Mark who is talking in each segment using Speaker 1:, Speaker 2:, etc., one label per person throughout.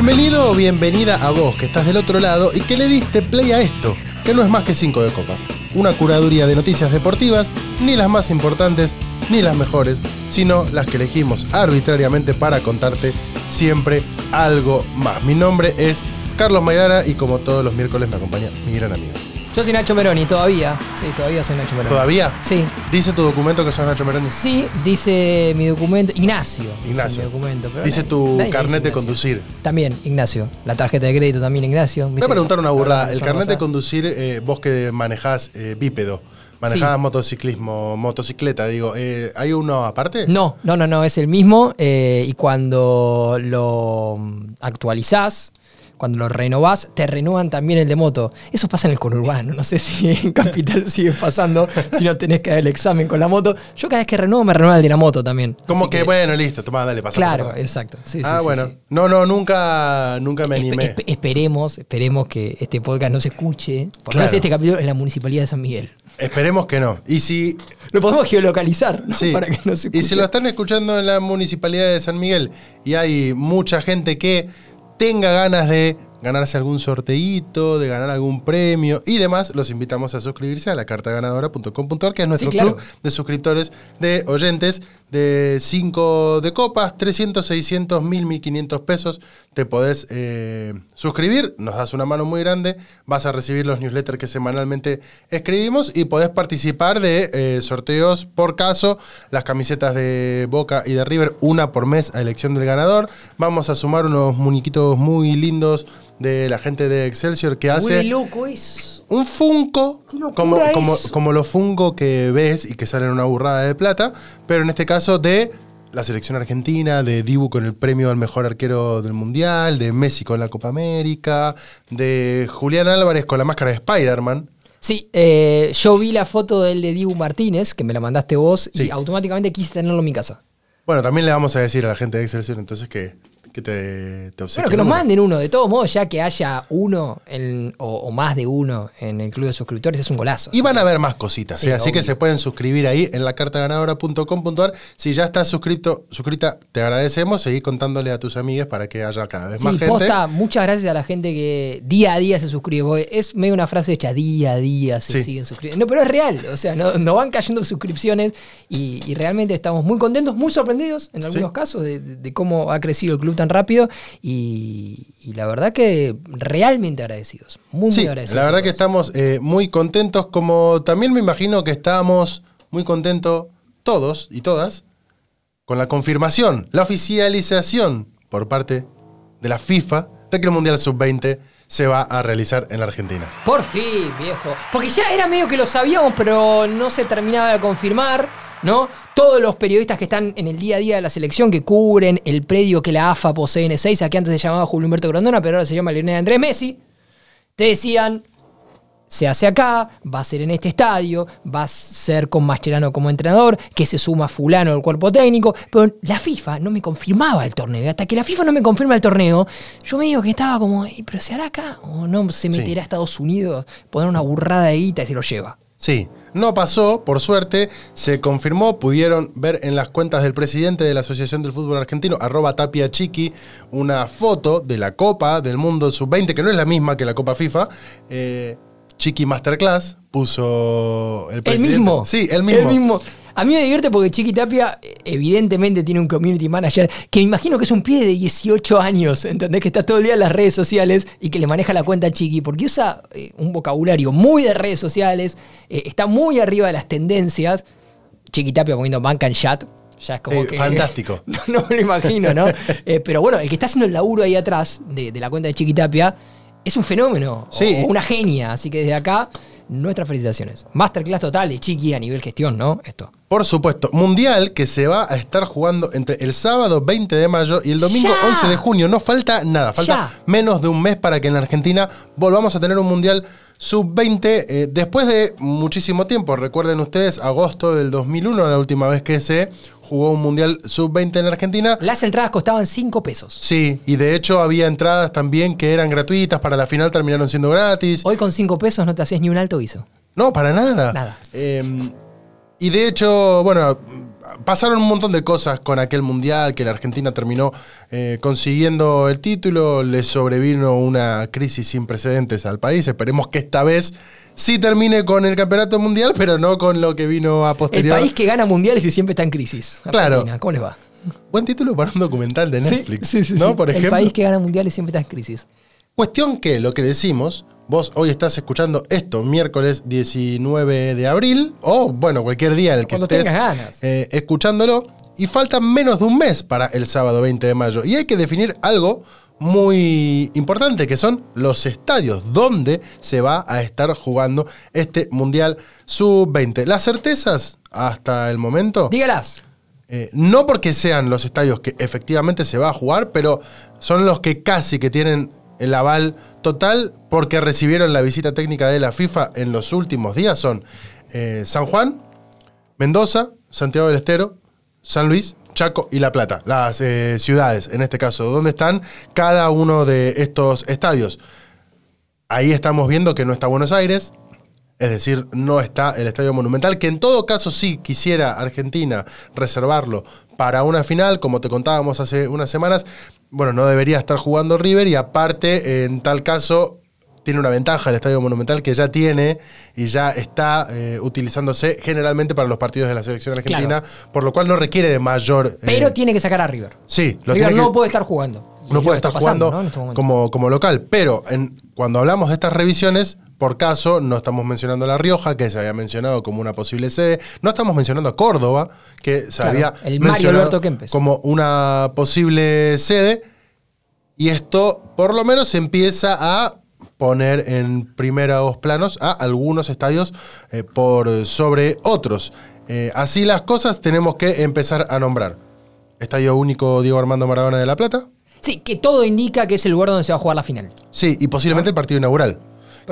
Speaker 1: Bienvenido o bienvenida a vos que estás del otro lado y que le diste play a esto, que no es más que 5 de copas. Una curaduría de noticias deportivas, ni las más importantes, ni las mejores, sino las que elegimos arbitrariamente para contarte siempre algo más. Mi nombre es Carlos Maidana y como todos los miércoles me acompaña mi gran amigo.
Speaker 2: Yo soy Nacho Meroni, todavía. Sí, todavía soy Nacho Meroni.
Speaker 1: ¿Todavía?
Speaker 2: Sí.
Speaker 1: ¿Dice tu documento que sos Nacho Meroni?
Speaker 2: Sí, dice mi documento. Ignacio. dice
Speaker 1: Ignacio.
Speaker 2: mi documento, pero
Speaker 1: Dice
Speaker 2: nadie-
Speaker 1: tu
Speaker 2: nadie me
Speaker 1: carnet de
Speaker 2: dice
Speaker 1: conducir.
Speaker 2: También, Ignacio. La tarjeta de crédito también, Ignacio.
Speaker 1: Voy a preguntar una burrada. El carnet de conducir, eh, vos que manejás eh, bípedo, manejás
Speaker 2: Sí.
Speaker 1: motociclismo, motocicleta, digo, eh, ¿hay uno aparte?
Speaker 2: No, no, no, no, es el mismo. eh, y cuando lo actualizás, cuando lo renovás, te renuevan también el de moto. Eso pasa en el conurbano. No sé si en Capital sigue pasando, si no tenés que dar el examen con la moto. Yo cada vez que renuevo, me renueva el de la moto también.
Speaker 1: Como que, bueno, listo, toma, dale, pasa.
Speaker 2: Claro,
Speaker 1: pasa, pasa.
Speaker 2: exacto. Sí,
Speaker 1: ah,
Speaker 2: sí,
Speaker 1: bueno.
Speaker 2: sí.
Speaker 1: No, no, nunca, nunca me animé.
Speaker 2: espe- esperemos, esperemos que este podcast no se escuche. Por
Speaker 1: Claro.
Speaker 2: este capítulo en la municipalidad de San Miguel.
Speaker 1: Esperemos que no. Y si,
Speaker 2: Lo podemos geolocalizar, ¿no?
Speaker 1: sí,
Speaker 2: Para que no se
Speaker 1: y
Speaker 2: escuche.
Speaker 1: si lo están escuchando en la municipalidad de San Miguel y hay mucha gente que tenga ganas de ganarse algún sorteíto, de ganar algún premio y demás, los invitamos a suscribirse a la cartaganadora.com.ar, que es nuestro
Speaker 2: Sí, claro.
Speaker 1: club de suscriptores, de oyentes de 5 de copas, 300, 600, 1000, 1500 pesos. Te podés eh, suscribir, nos das una mano muy grande, vas a recibir los newsletters que semanalmente escribimos y podés participar de eh, sorteos por caso, las camisetas de Boca y de River, una por mes a elección del ganador. Vamos a sumar unos muñequitos muy lindos de la gente de Excelsior que hace
Speaker 2: Uy, loco es.
Speaker 1: un Funko,
Speaker 2: ¡Qué locura
Speaker 1: como, como,
Speaker 2: eso!
Speaker 1: como los Funko que ves y que salen una burrada de plata, pero en este caso de la selección argentina, de Dibu con el premio al mejor arquero del mundial, de Messi con la Copa América, de Julián Álvarez con la máscara de Spider-Man.
Speaker 2: Sí, eh, yo vi la foto del de Dibu Martínez, que me la mandaste vos,
Speaker 1: Sí.
Speaker 2: y automáticamente quise tenerlo en mi casa.
Speaker 1: Bueno, también le vamos a decir a la gente de Excelsior entonces que, que te, te
Speaker 2: Bueno, que nos
Speaker 1: uno.
Speaker 2: manden uno. De todos modos, ya que haya uno en- o, o más de uno en el club de suscriptores, es un golazo.
Speaker 1: Y van a haber más cositas,
Speaker 2: Sí,
Speaker 1: ¿eh? así que se pueden suscribir ahí en la cartaganadora.com.ar. Si ya estás suscrito, suscrita, te agradecemos. Seguí contándole a tus amigas para que haya cada vez
Speaker 2: Sí,
Speaker 1: más gente.
Speaker 2: posta, muchas gracias a la gente que día a día se suscribe. Es medio una frase hecha, día a día se siguen suscribiendo. No, pero es real, o sea, no, no van cayendo suscripciones y, y realmente estamos muy contentos, muy sorprendidos en algunos casos de cómo ha crecido el club tan rápido y, y la verdad que realmente agradecidos, muy, muy agradecidos.
Speaker 1: la verdad que estamos eh, muy contentos, como también me imagino que estábamos muy contentos todos y todas con la confirmación, la oficialización por parte de la FIFA de que el Mundial Sub-20 se va a realizar en la Argentina.
Speaker 2: Por fin, viejo. Porque ya era medio que lo sabíamos, pero no se terminaba de confirmar, ¿no? Todos los periodistas que están en el día a día de la selección, que cubren el predio que la AFA posee en Ezeiza, que antes se llamaba Julio Humberto Grondona, pero ahora se llama Lionel Andrés Messi, te decían, se hace acá, va a ser en este estadio, va a ser con Mascherano como entrenador, que se suma fulano al cuerpo técnico, pero la FIFA no me confirmaba el torneo. Hasta que la FIFA no me confirma el torneo, yo me digo que estaba como, "Ey, pero ¿se hará acá? ¿O no se
Speaker 1: Sí.
Speaker 2: meterá a Estados Unidos, poner una burrada de guita y se lo lleva?
Speaker 1: Sí, no pasó, por suerte, se confirmó, pudieron ver en las cuentas del presidente de la Asociación del Fútbol Argentino, arroba Tapia Chiqui, una foto de la Copa del Mundo Sub-20, que no es la misma que la Copa FIFA. Eh, Chiqui Masterclass puso el
Speaker 2: El
Speaker 1: presidente.
Speaker 2: mismo.
Speaker 1: Sí, el mismo.
Speaker 2: A mí me divierte porque Chiqui Tapia eh, evidentemente tiene un community manager que me imagino que es un pibe de 18 años, ¿entendés? Que está todo el día en las redes sociales y que le maneja la cuenta a Chiqui porque usa eh, un vocabulario muy de redes sociales, eh, está muy arriba de las tendencias. Chiqui Tapia poniendo banca en chat. Ya es como
Speaker 1: Eh,
Speaker 2: que.
Speaker 1: fantástico.
Speaker 2: No, no me lo imagino, ¿no? Eh, pero bueno, el que está haciendo el laburo ahí atrás de, de la cuenta de Chiqui Tapia es un fenómeno.
Speaker 1: Sí.
Speaker 2: o una genia. Así que desde acá, nuestras felicitaciones. Masterclass total de Chiqui a nivel gestión, ¿no? Esto.
Speaker 1: Por supuesto, Mundial que se va a estar jugando entre el sábado 20 de mayo y el domingo
Speaker 2: ¡Ya!
Speaker 1: 11 de junio. No falta nada, falta
Speaker 2: ¡Ya!
Speaker 1: menos de un mes para que en la Argentina volvamos a tener un Mundial sub-20 eh, después de muchísimo tiempo. Recuerden ustedes, agosto del 2001, la última vez que se jugó un Mundial sub-20 en la Argentina.
Speaker 2: Las entradas costaban 5 pesos.
Speaker 1: Sí, y de hecho había entradas también que eran gratuitas, para la final terminaron siendo gratis.
Speaker 2: Hoy con 5 pesos no te haces ni un alto guiso.
Speaker 1: No, para nada.
Speaker 2: Nada.
Speaker 1: Eh, y de hecho, bueno, pasaron un montón de cosas con aquel mundial, que la Argentina terminó eh, consiguiendo el título, le sobrevino una crisis sin precedentes al país. Esperemos que esta vez sí termine con el campeonato mundial, pero no con lo que vino a
Speaker 2: El
Speaker 1: posterior.
Speaker 2: país que gana mundiales y siempre está en crisis.
Speaker 1: Claro.
Speaker 2: Argentina, ¿Cómo les va?
Speaker 1: Buen título para un documental de Netflix.
Speaker 2: Sí, sí,
Speaker 1: ¿no?
Speaker 2: sí.
Speaker 1: Por
Speaker 2: El
Speaker 1: ejemplo.
Speaker 2: país que gana mundiales siempre está en crisis.
Speaker 1: Cuestión que lo que decimos, vos hoy estás escuchando esto miércoles 19 de abril, o bueno, cualquier día en el que
Speaker 2: Cuando
Speaker 1: estés
Speaker 2: tengas ganas.
Speaker 1: eh, escuchándolo, y falta menos de un mes para el sábado 20 de mayo. Y hay que definir algo muy importante, que son los estadios donde se va a estar jugando este Mundial Sub-20. Las certezas hasta el momento...
Speaker 2: Dígalas.
Speaker 1: Eh, no porque sean los estadios que efectivamente se va a jugar, pero son los que casi que tienen el aval total porque recibieron la visita técnica de la FIFA en los últimos días. Son eh, San Juan, Mendoza, Santiago del Estero, San Luis, Chaco y La Plata. Las eh, ciudades, en este caso, donde están cada uno de estos estadios. Ahí estamos viendo que no está Buenos Aires, es decir, no está el Estadio Monumental, que en todo caso sí quisiera Argentina reservarlo para una final, como te contábamos hace unas semanas, bueno, no debería estar jugando River y aparte, en tal caso, tiene una ventaja el Estadio Monumental que ya tiene y ya está eh, utilizándose generalmente para los partidos de la selección argentina, por lo cual no requiere de mayor... eh,
Speaker 2: Pero tiene que sacar a River.
Speaker 1: sí, lo
Speaker 2: River
Speaker 1: tiene
Speaker 2: no
Speaker 1: que-
Speaker 2: puede estar jugando. Es
Speaker 1: no puede estar
Speaker 2: pasando,
Speaker 1: jugando
Speaker 2: este
Speaker 1: como, como local. Pero en, cuando hablamos de estas revisiones, por caso, no estamos mencionando La Rioja, que se había mencionado como una posible sede. No estamos mencionando a Córdoba, que se
Speaker 2: Claro,
Speaker 1: había
Speaker 2: el Mario
Speaker 1: mencionado como una posible sede. Y esto, por lo menos, empieza a poner en primeros planos a algunos estadios eh, por sobre otros. Eh, así las cosas tenemos que empezar a nombrar. Estadio único Diego Armando Maradona de La Plata.
Speaker 2: Sí, que todo indica que es el lugar donde se va a jugar la final.
Speaker 1: Sí, y posiblemente el partido inaugural.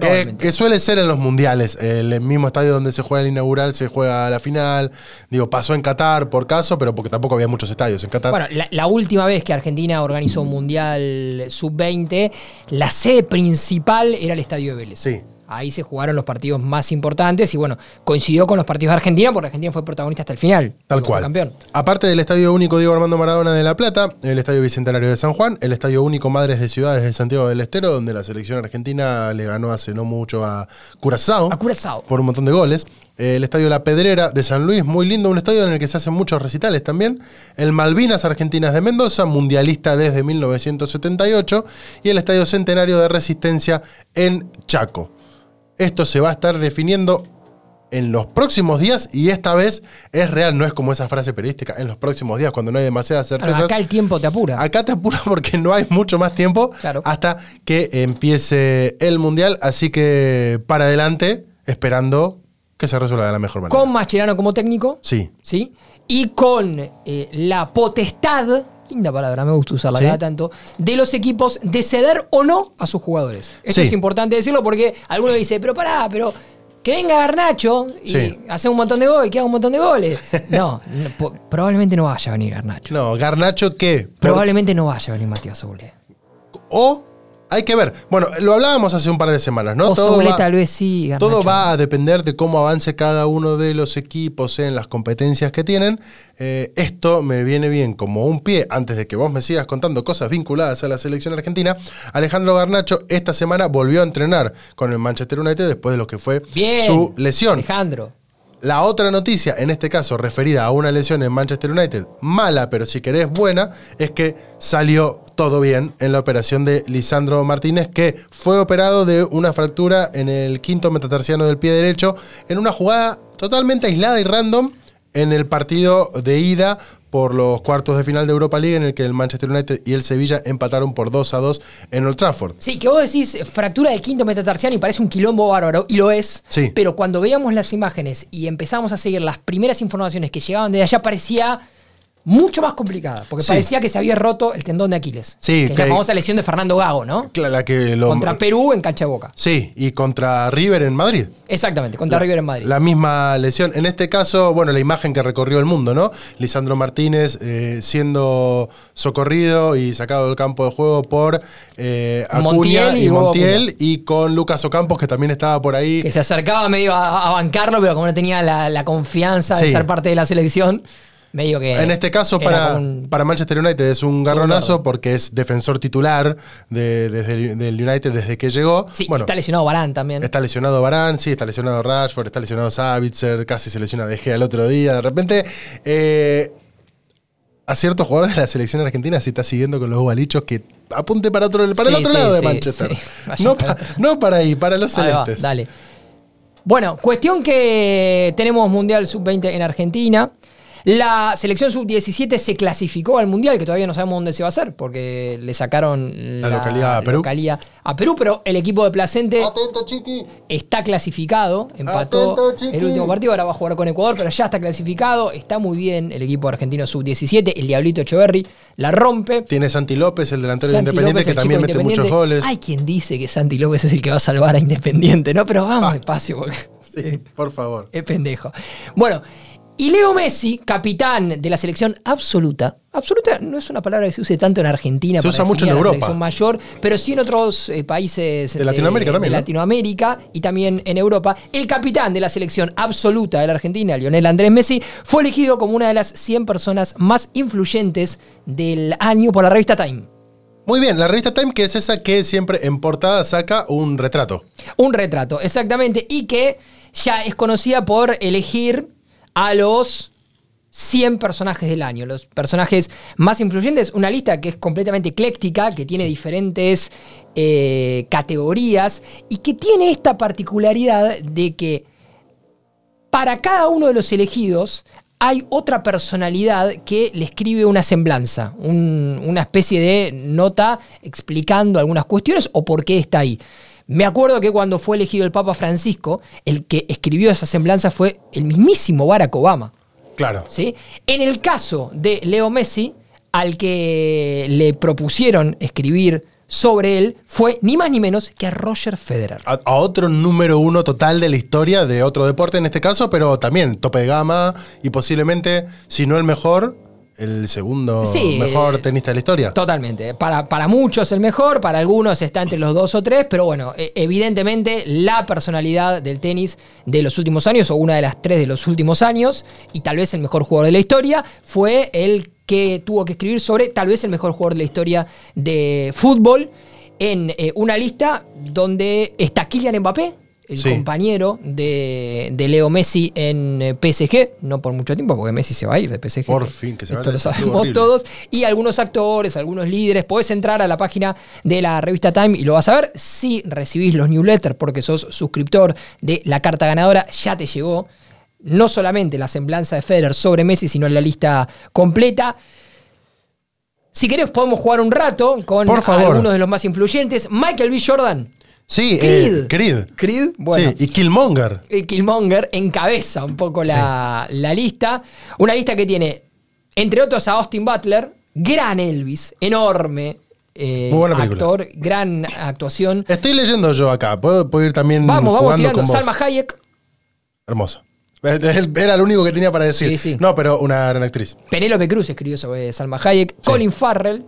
Speaker 1: Que, suele ser en los mundiales. El mismo estadio donde se juega el inaugural se juega la final. Digo, pasó en Qatar por caso, pero porque tampoco había muchos estadios en Qatar.
Speaker 2: Bueno, la, la última vez que Argentina organizó un Mundial Sub-20, la sede principal era el Estadio de Vélez.
Speaker 1: Sí.
Speaker 2: Ahí se jugaron los partidos más importantes y bueno, coincidió con los partidos de Argentina porque Argentina fue protagonista hasta el final.
Speaker 1: Tal cual.
Speaker 2: campeón.
Speaker 1: Aparte del Estadio Único Diego Armando Maradona de La Plata, el Estadio Bicentenario de San Juan, el Estadio Único Madres de Ciudades de Santiago del Estero, donde la selección argentina le ganó hace no mucho a Curazao.
Speaker 2: A Curazao.
Speaker 1: por un montón de goles. El Estadio La Pedrera de San Luis, muy lindo, un estadio en el que se hacen muchos recitales también. El Malvinas Argentinas de Mendoza, mundialista desde 1978. Y el Estadio Centenario de Resistencia en Chaco. Esto se va a estar definiendo en los próximos días y esta vez es real, no es como esa frase periodística, en los próximos días, cuando no hay demasiadas
Speaker 2: Claro,
Speaker 1: certezas.
Speaker 2: acá el tiempo te apura.
Speaker 1: Acá te apura porque no hay mucho más tiempo
Speaker 2: Claro.
Speaker 1: hasta que empiece el mundial. Así que para adelante, esperando que se resuelva de la mejor manera.
Speaker 2: Con Mascherano como técnico.
Speaker 1: Sí.
Speaker 2: ¿sí? Y con eh, la potestad, linda palabra, me gusta usarla
Speaker 1: Sí.
Speaker 2: cada tanto, de los equipos de ceder o no a sus jugadores. Esto
Speaker 1: Sí.
Speaker 2: es importante decirlo porque alguno dice, pero pará, pero que venga Garnacho y
Speaker 1: Sí.
Speaker 2: hace un montón de goles, que haga un montón de goles. No, probablemente no vaya a venir Garnacho.
Speaker 1: No, Garnacho, ¿qué?
Speaker 2: Probablemente no vaya a venir Matías Soule.
Speaker 1: o hay que ver. Bueno, lo hablábamos hace un par de semanas, ¿no?
Speaker 2: o Soule
Speaker 1: va-
Speaker 2: tal vez sí. Garnacho
Speaker 1: Todo va a depender de cómo avance cada uno de los equipos en las competencias que tienen. Eh, esto me viene bien como un pie, antes de que vos me sigas contando cosas vinculadas a la selección argentina. Alejandro Garnacho esta semana volvió a entrenar con el Manchester United después de lo que fue
Speaker 2: Bien.
Speaker 1: su lesión.
Speaker 2: Alejandro.
Speaker 1: La otra noticia, en este caso referida a una lesión en Manchester United, mala, pero si querés buena, es que salió todo bien en la operación de Lisandro Martínez, que fue operado de una fractura en el quinto metatarsiano del pie derecho, en una jugada totalmente aislada y random en el partido de ida por los cuartos de final de Europa League, en el que el Manchester United y el Sevilla empataron por 2 a 2 en Old Trafford.
Speaker 2: Sí, que vos decís fractura del quinto metatarsiano y parece un quilombo bárbaro, y lo es.
Speaker 1: Sí.
Speaker 2: Pero cuando veíamos las imágenes y empezamos a seguir las primeras informaciones que llegaban de allá, parecía mucho más complicada. Porque
Speaker 1: Sí.
Speaker 2: parecía que se había roto el tendón de Aquiles.
Speaker 1: Sí,
Speaker 2: que es la famosa lesión de Fernando Gago, ¿no?
Speaker 1: La que lo-
Speaker 2: Contra Perú en cancha de boca.
Speaker 1: Sí, y contra River en Madrid.
Speaker 2: Exactamente, contra River en Madrid.
Speaker 1: La misma lesión. En este caso, bueno, la imagen que recorrió el mundo, ¿no? Lisandro Martínez eh, siendo socorrido y sacado del campo de juego por eh, Acuña
Speaker 2: Montiel y
Speaker 1: Montiel y con Lucas Ocampos, que también estaba por ahí.
Speaker 2: que se acercaba medio a, a bancarlo, pero como no tenía la, la confianza de
Speaker 1: Sí.
Speaker 2: ser parte de la selección. Medio que.
Speaker 1: En este caso, para,
Speaker 2: un-
Speaker 1: para Manchester United es un garronazo porque es defensor titular de- desde el- del United desde que llegó.
Speaker 2: Sí,
Speaker 1: bueno,
Speaker 2: está lesionado Barán también.
Speaker 1: Está lesionado Varane, sí, está lesionado Rashford, está lesionado Savitzer, casi se lesiona De Gea el otro día. De repente, eh, a ciertos jugadores de la selección argentina se está siguiendo con los balichos que apunte para, otro, para el otro
Speaker 2: sí,
Speaker 1: lado de Manchester. No,
Speaker 2: para
Speaker 1: pa- no para ahí, para los
Speaker 2: Ahí va,
Speaker 1: celestes.
Speaker 2: dale. Bueno, cuestión que tenemos Mundial Sub-20 en Argentina. La selección sub-17 se clasificó al Mundial, que todavía no sabemos dónde se va a hacer, porque le sacaron
Speaker 1: La localidad a Perú.
Speaker 2: localidad a Perú, pero el equipo de Placente
Speaker 1: Atento, chiqui.
Speaker 2: está clasificado, empató
Speaker 1: Atento,
Speaker 2: el último partido, ahora va a jugar con Ecuador, pero ya está clasificado, está muy bien el equipo argentino sub-17, el Diablito Echeverry la rompe.
Speaker 1: Tiene Santi López, el delantero de Independiente,
Speaker 2: López,
Speaker 1: que también mete muchos goles.
Speaker 2: Hay quien dice que Santi López es el que va a salvar a Independiente, ¿no? Pero vamos
Speaker 1: Ah.
Speaker 2: despacio porque
Speaker 1: Sí, por favor.
Speaker 2: es pendejo. Bueno, y Leo Messi, capitán de la selección absoluta. Absoluta no es una palabra que se use tanto en Argentina.
Speaker 1: Se usa mucho en
Speaker 2: la
Speaker 1: Europa.
Speaker 2: selección mayor, pero sí en otros eh, países
Speaker 1: De Latinoamérica también,
Speaker 2: de
Speaker 1: ¿no?
Speaker 2: Latinoamérica y también en Europa. El capitán de la selección absoluta de la Argentina, Lionel Andrés Messi, fue elegido como una de las 100 personas más influyentes del año por la revista Time.
Speaker 1: Muy bien, la revista Time, que es esa que siempre en portada saca un retrato.
Speaker 2: Un retrato, exactamente, y que ya es conocida por elegir a los 100 personajes del año, los personajes más influyentes, una lista que es completamente ecléctica, que tiene diferentes eh, categorías y que tiene esta particularidad de que para cada uno de los elegidos hay otra personalidad que le escribe una semblanza, un- una especie de nota explicando algunas cuestiones o por qué está ahí. Me acuerdo que cuando fue elegido el Papa Francisco, el que escribió esa semblanza fue el mismísimo Barack Obama.
Speaker 1: Claro.
Speaker 2: ¿sí? En el caso de Leo Messi, al que le propusieron escribir sobre él fue ni más ni menos que a Roger Federer.
Speaker 1: A, a otro número uno total de la historia de otro deporte en este caso, pero también tope de gama y posiblemente, si no el mejor, el segundo
Speaker 2: Sí,
Speaker 1: mejor tenista de la historia.
Speaker 2: Totalmente. Para, para muchos el mejor, para algunos está entre los dos o tres, pero bueno, e- evidentemente la personalidad del tenis de los últimos años, o una de las tres de los últimos años, y tal vez el mejor jugador de la historia, fue el que tuvo que escribir sobre tal vez el mejor jugador de la historia de fútbol en eh, una lista donde está Kylian Mbappé, el
Speaker 1: Sí.
Speaker 2: compañero de, de Leo Messi en eh, PSG, no por mucho tiempo, porque Messi se va a ir de PSG.
Speaker 1: Por fin, que se
Speaker 2: esto
Speaker 1: vaya
Speaker 2: lo sabemos
Speaker 1: horrible.
Speaker 2: todos y algunos actores, algunos líderes. Podés entrar a la página de la revista Time y lo vas a ver. Si recibís los newsletters porque sos suscriptor de la carta ganadora, ya te llegó no solamente la semblanza de Federer sobre Messi, sino la lista completa. Si querés podemos jugar un rato con algunos de los más influyentes. Michael B. Jordan.
Speaker 1: Sí,
Speaker 2: Creed.
Speaker 1: eh, Creed.
Speaker 2: Creed, bueno.
Speaker 1: Sí, y Killmonger.
Speaker 2: Eh, Killmonger encabeza un poco la, la lista. Una lista que tiene, entre otros, a Austin Butler, gran Elvis, enorme eh,
Speaker 1: Muy buena
Speaker 2: actor, gran actuación.
Speaker 1: Estoy leyendo yo acá. Puedo, puedo ir también
Speaker 2: Vamos, vamos
Speaker 1: jugando
Speaker 2: tirando.
Speaker 1: con vos.
Speaker 2: Salma Hayek,
Speaker 1: Hermosa. Era lo único que tenía para decir.
Speaker 2: Sí, sí.
Speaker 1: No, pero una gran actriz.
Speaker 2: Penélope Cruz escribió sobre Salma Hayek, Colin Farrell,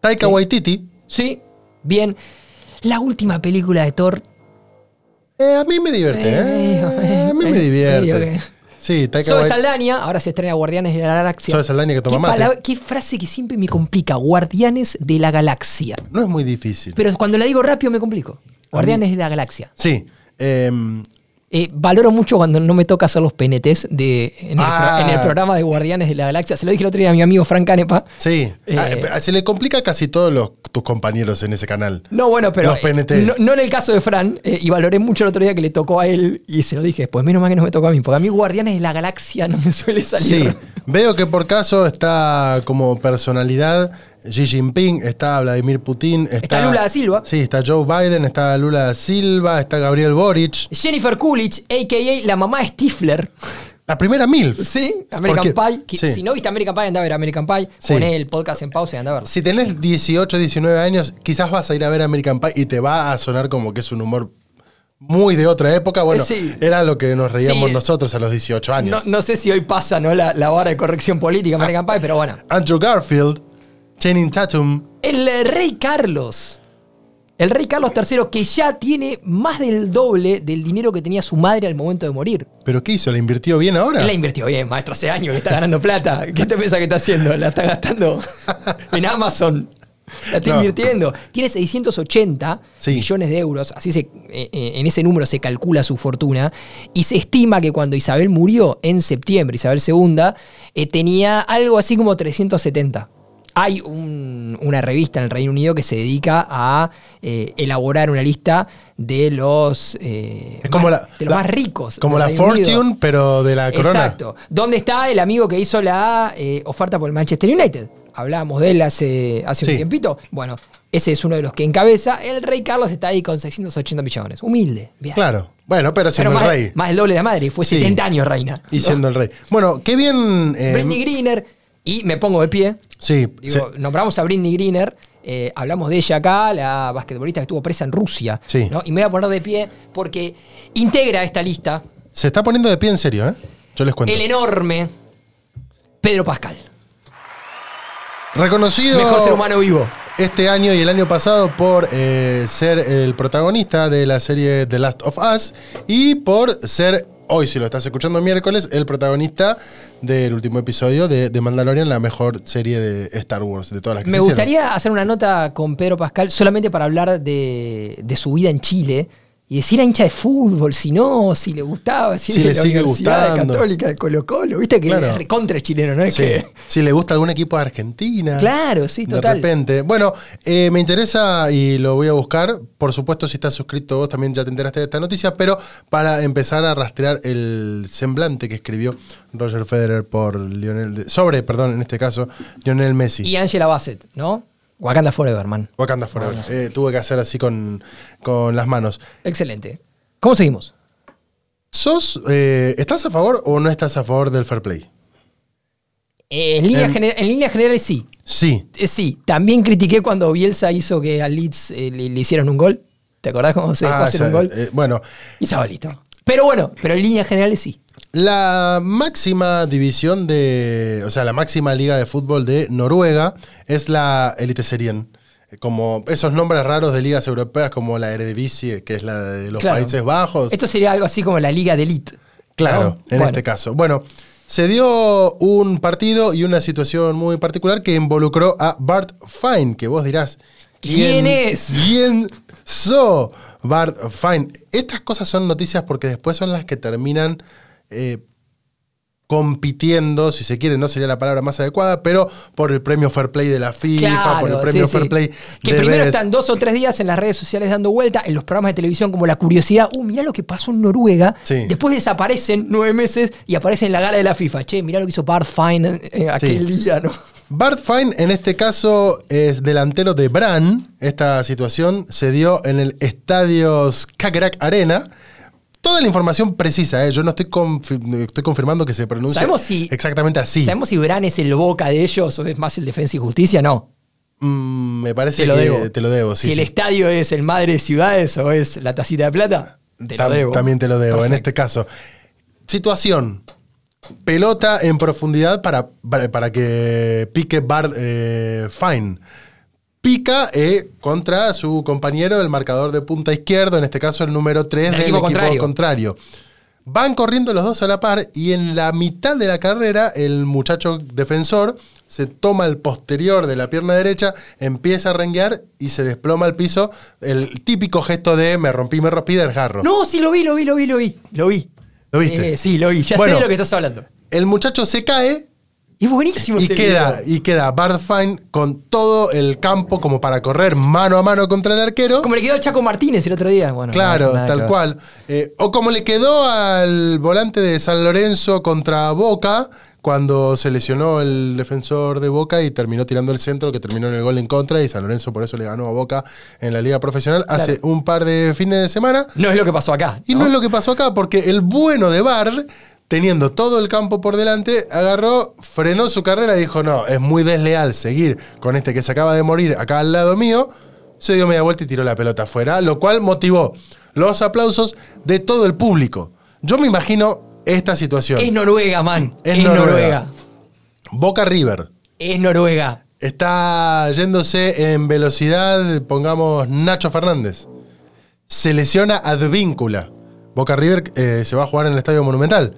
Speaker 1: Taika. Waititi.
Speaker 2: sí, bien. La última película de Thor,
Speaker 1: eh, a mí me divierte.
Speaker 2: Eh,
Speaker 1: eh,
Speaker 2: eh,
Speaker 1: a mí
Speaker 2: eh,
Speaker 1: me divierte. Sí, Taika Waititi.
Speaker 2: Saldaña, ahora se estrena Guardianes de la Galaxia.
Speaker 1: Zoe Saldaña que toma
Speaker 2: ¿Qué,
Speaker 1: mate.
Speaker 2: palabra- qué frase que siempre me complica, Guardianes de la Galaxia.
Speaker 1: No es muy difícil.
Speaker 2: Pero cuando la digo rápido me complico. Guardianes de la Galaxia.
Speaker 1: Sí. em,
Speaker 2: Eh, valoro mucho cuando no me toca hacer los PNTs de, en, el,
Speaker 1: Ah.
Speaker 2: pro- en el programa de Guardianes de la Galaxia. Se lo dije el otro día a mi amigo Frank Canepa.
Speaker 1: sí.
Speaker 2: Eh.
Speaker 1: Ah, se le complica a casi todos los, tus compañeros en ese canal.
Speaker 2: No, bueno, pero
Speaker 1: Los PNT.
Speaker 2: eh, no, no en el caso de Fran. eh, y valoré mucho el otro día que le tocó a él y se lo dije después. Menos mal que no me tocó a mí, porque a mí Guardianes de la Galaxia no me suele salir.
Speaker 1: Sí. Veo que por caso está como personalidad Xi Jinping, está Vladimir Putin, está,
Speaker 2: Está Lula da Silva.
Speaker 1: Sí, está Joe Biden, está Lula da Silva, está Gabriel Boric.
Speaker 2: Jennifer Coolidge, a.k.a. la mamá de Stifler.
Speaker 1: La primera MILF.
Speaker 2: Sí, American Pie. que
Speaker 1: sí.
Speaker 2: Si no viste American Pie, anda a ver American Pie.
Speaker 1: Sí.
Speaker 2: Poné el podcast en pausa y anda a verlo.
Speaker 1: Si tenés 18, 19 años, quizás vas a ir a ver American Pie y te va a sonar como que es un humor muy de otra época. Bueno,
Speaker 2: sí.
Speaker 1: era lo que nos reíamos
Speaker 2: Sí.
Speaker 1: nosotros a los 18
Speaker 2: No,
Speaker 1: años.
Speaker 2: no sé si hoy pasa ¿no? la, la vara de corrección política American Pie, pero bueno.
Speaker 1: Andrew Garfield, Channing Tatum.
Speaker 2: El rey Carlos. El rey Carlos III, que ya tiene más del doble del dinero que tenía su madre al momento de morir.
Speaker 1: ¿Pero qué hizo? ¿La invirtió bien ahora?
Speaker 2: Él la invirtió bien, maestro, hace años que está ganando plata. ¿Qué te piensa que está haciendo? La está gastando en Amazon. La está
Speaker 1: No.
Speaker 2: invirtiendo. Tiene 680
Speaker 1: Sí.
Speaker 2: millones de euros, así se, eh, eh, en ese número se calcula su fortuna, y se estima que cuando Isabel murió en septiembre, Isabel II, eh, tenía algo así como 370. Hay un- una revista en el Reino Unido que se dedica a eh, elaborar una lista de los, eh,
Speaker 1: Es como
Speaker 2: más,
Speaker 1: la,
Speaker 2: de los
Speaker 1: la-
Speaker 2: más ricos.
Speaker 1: Como la
Speaker 2: Reino Unido.
Speaker 1: Fortune, pero de la corona.
Speaker 2: Exacto. ¿Dónde está el amigo que hizo la eh, oferta por el Manchester United? Hablábamos de él hace, hace un tiempito. Bueno, ese es uno de los que encabeza. El rey Carlos está ahí con 680 millones. Humilde. Bien.
Speaker 1: Claro. Bueno, pero
Speaker 2: Pero
Speaker 1: siendo
Speaker 2: más,
Speaker 1: el rey.
Speaker 2: más el doble de la madre. Fue
Speaker 1: Sí.
Speaker 2: 70 años reina.
Speaker 1: Y siendo el rey. Bueno, qué bien.
Speaker 2: Britney Greener. Y me pongo de pie.
Speaker 1: Sí,
Speaker 2: Digo, nombramos a Britney Greener. eh, hablamos de ella acá, la basquetbolista que estuvo presa en Rusia.
Speaker 1: Sí.
Speaker 2: ¿no? Y me voy a poner de pie porque integra esta lista
Speaker 1: se está poniendo de pie en serio, ¿eh? Yo les cuento.
Speaker 2: el enorme Pedro Pascal.
Speaker 1: Reconocido
Speaker 2: Mejor ser humano vivo.
Speaker 1: este año y el año pasado por eh, ser el protagonista de la serie The Last of Us y por ser, hoy si lo estás escuchando miércoles, el protagonista del último episodio de, de Mandalorian, la mejor serie de Star Wars, de todas las que
Speaker 2: Me
Speaker 1: se hicieron.
Speaker 2: gustaría hacer una nota con Pedro Pascal solamente para hablar de, de su vida en Chile y decir a hincha de fútbol, si no, si le gustaba, si,
Speaker 1: Si
Speaker 2: era
Speaker 1: le
Speaker 2: de la
Speaker 1: sigue
Speaker 2: Universidad
Speaker 1: gustando.
Speaker 2: Católica de Colo Colo. Viste que
Speaker 1: Claro.
Speaker 2: es recontra chileno, ¿no? Es
Speaker 1: Sí.
Speaker 2: que,
Speaker 1: Si le gusta algún equipo de Argentina.
Speaker 2: claro, sí,
Speaker 1: De
Speaker 2: total.
Speaker 1: repente. Bueno, eh, me interesa y lo voy a buscar. Por supuesto, si estás suscrito vos también ya te enteraste de esta noticia, pero para empezar a rastrear el semblante que escribió Roger Federer por Lionel, sobre, perdón, en este caso, Lionel Messi.
Speaker 2: Y Angela Bassett, ¿no? Wakanda Forever, man.
Speaker 1: Wakanda Forever. Eh, tuve que hacer así con, con las manos.
Speaker 2: Excelente. ¿Cómo seguimos?
Speaker 1: ¿Sos, eh, ¿Estás a favor o no estás a favor del fair play?
Speaker 2: Eh, en, línea gener- en líneas generales sí.
Speaker 1: Sí.
Speaker 2: Sí, también critiqué cuando Bielsa hizo que al Leeds le, le hicieron un gol. ¿Te acordás cómo se dejó
Speaker 1: Ah,
Speaker 2: hacer un gol?
Speaker 1: bueno,
Speaker 2: Y Sabalito. Pero bueno, pero en líneas generales sí.
Speaker 1: La máxima división de, o sea, la máxima liga de fútbol de Noruega es la Eliteserien. Como esos nombres raros de ligas europeas como la Eredivisie, que es la de los
Speaker 2: Claro.
Speaker 1: Países Bajos.
Speaker 2: Esto sería algo así como la Liga de Elite.
Speaker 1: Claro,
Speaker 2: ¿no?
Speaker 1: en
Speaker 2: Bueno,
Speaker 1: este caso. Bueno, se dio un partido y una situación muy particular que involucró a Bart Fine, que vos dirás.
Speaker 2: ¿Quién es?
Speaker 1: ¿Quién so Bart Fine? Estas cosas son noticias porque después son las que terminan eh, compitiendo, si se quiere, no sería la palabra más adecuada, pero por el premio Fair Play de la FIFA,
Speaker 2: Claro,
Speaker 1: por el premio
Speaker 2: sí,
Speaker 1: Fair
Speaker 2: sí.
Speaker 1: Play
Speaker 2: Que
Speaker 1: de
Speaker 2: primero
Speaker 1: Best.
Speaker 2: están dos o tres días en las redes sociales dando vuelta, en los programas de televisión como La Curiosidad. Uh, mirá lo que pasó en Noruega.
Speaker 1: Sí.
Speaker 2: Después desaparecen nueve meses y aparecen en la gala de la FIFA. Che, mirá lo que hizo Bart Fine eh, aquel día, ¿no?
Speaker 1: Bart Fine en este caso es delantero de Bran. Esta situación se dio en el estadio Skagerrak Arena. Toda la información precisa, ¿eh? yo no estoy, confi- estoy confirmando que se pronuncia
Speaker 2: ¿Sabemos si-
Speaker 1: exactamente así.
Speaker 2: ¿Sabemos si Bran es el boca de ellos o es más el Defensa y Justicia? No.
Speaker 1: Mm, me parece
Speaker 2: Te lo
Speaker 1: que
Speaker 2: debo.
Speaker 1: te lo debo. Sí,
Speaker 2: si el estadio es el Madre de Ciudades o es la Tacita de Plata, te lo debo.
Speaker 1: También te lo debo, en este caso. Situación. Pelota en profundidad para, para, para que pique Bart eh, Fine. Pica eh, contra su compañero, el marcador de punta izquierdo, en este caso el número 3
Speaker 2: Del
Speaker 1: del
Speaker 2: equipo
Speaker 1: equipo,
Speaker 2: contrario.
Speaker 1: contrario. Van corriendo los dos a la par y en la mitad de la carrera el muchacho defensor se toma el posterior de la pierna derecha, empieza a renguear y se desploma al piso. El típico gesto de me rompí, me rompí del jarro.
Speaker 2: No, sí lo vi, lo vi, lo vi, lo vi. Lo vi.
Speaker 1: ¿Lo viste?
Speaker 2: Eh, sí, lo vi. Ya
Speaker 1: Bueno.
Speaker 2: sé de lo que estás hablando.
Speaker 1: El muchacho se cae
Speaker 2: Es buenísimo
Speaker 1: y
Speaker 2: ese
Speaker 1: queda,
Speaker 2: video.
Speaker 1: y queda Bart Fine con todo el campo como para correr mano a mano contra el arquero.
Speaker 2: Como le quedó al Chaco Martínez el otro día. Bueno,
Speaker 1: Claro,
Speaker 2: nada- nada que
Speaker 1: tal cual. Eh, o como le quedó al volante de San Lorenzo contra Boca cuando se lesionó el defensor de Boca y terminó tirando el centro que terminó en el gol en contra y San Lorenzo por eso le ganó a Boca en la liga profesional hace un par de fines de semana.
Speaker 2: No es lo que pasó acá.
Speaker 1: Y no es lo que pasó acá, porque el bueno de Bard, teniendo todo el campo por delante, agarró, frenó su carrera y dijo, no, es muy desleal seguir con este que se acaba de morir acá al lado mío. Se dio media vuelta y tiró la pelota afuera, lo cual motivó los aplausos de todo el público. Yo me imagino esta situación.
Speaker 2: Es Noruega, man.
Speaker 1: Es
Speaker 2: Es,
Speaker 1: Noruega.
Speaker 2: Noruega.
Speaker 1: Boca River.
Speaker 2: Es Noruega.
Speaker 1: Está yéndose en velocidad, pongamos, Nacho Fernández. Se lesiona Advíncula. Boca River eh, se va a jugar en el Estadio Monumental.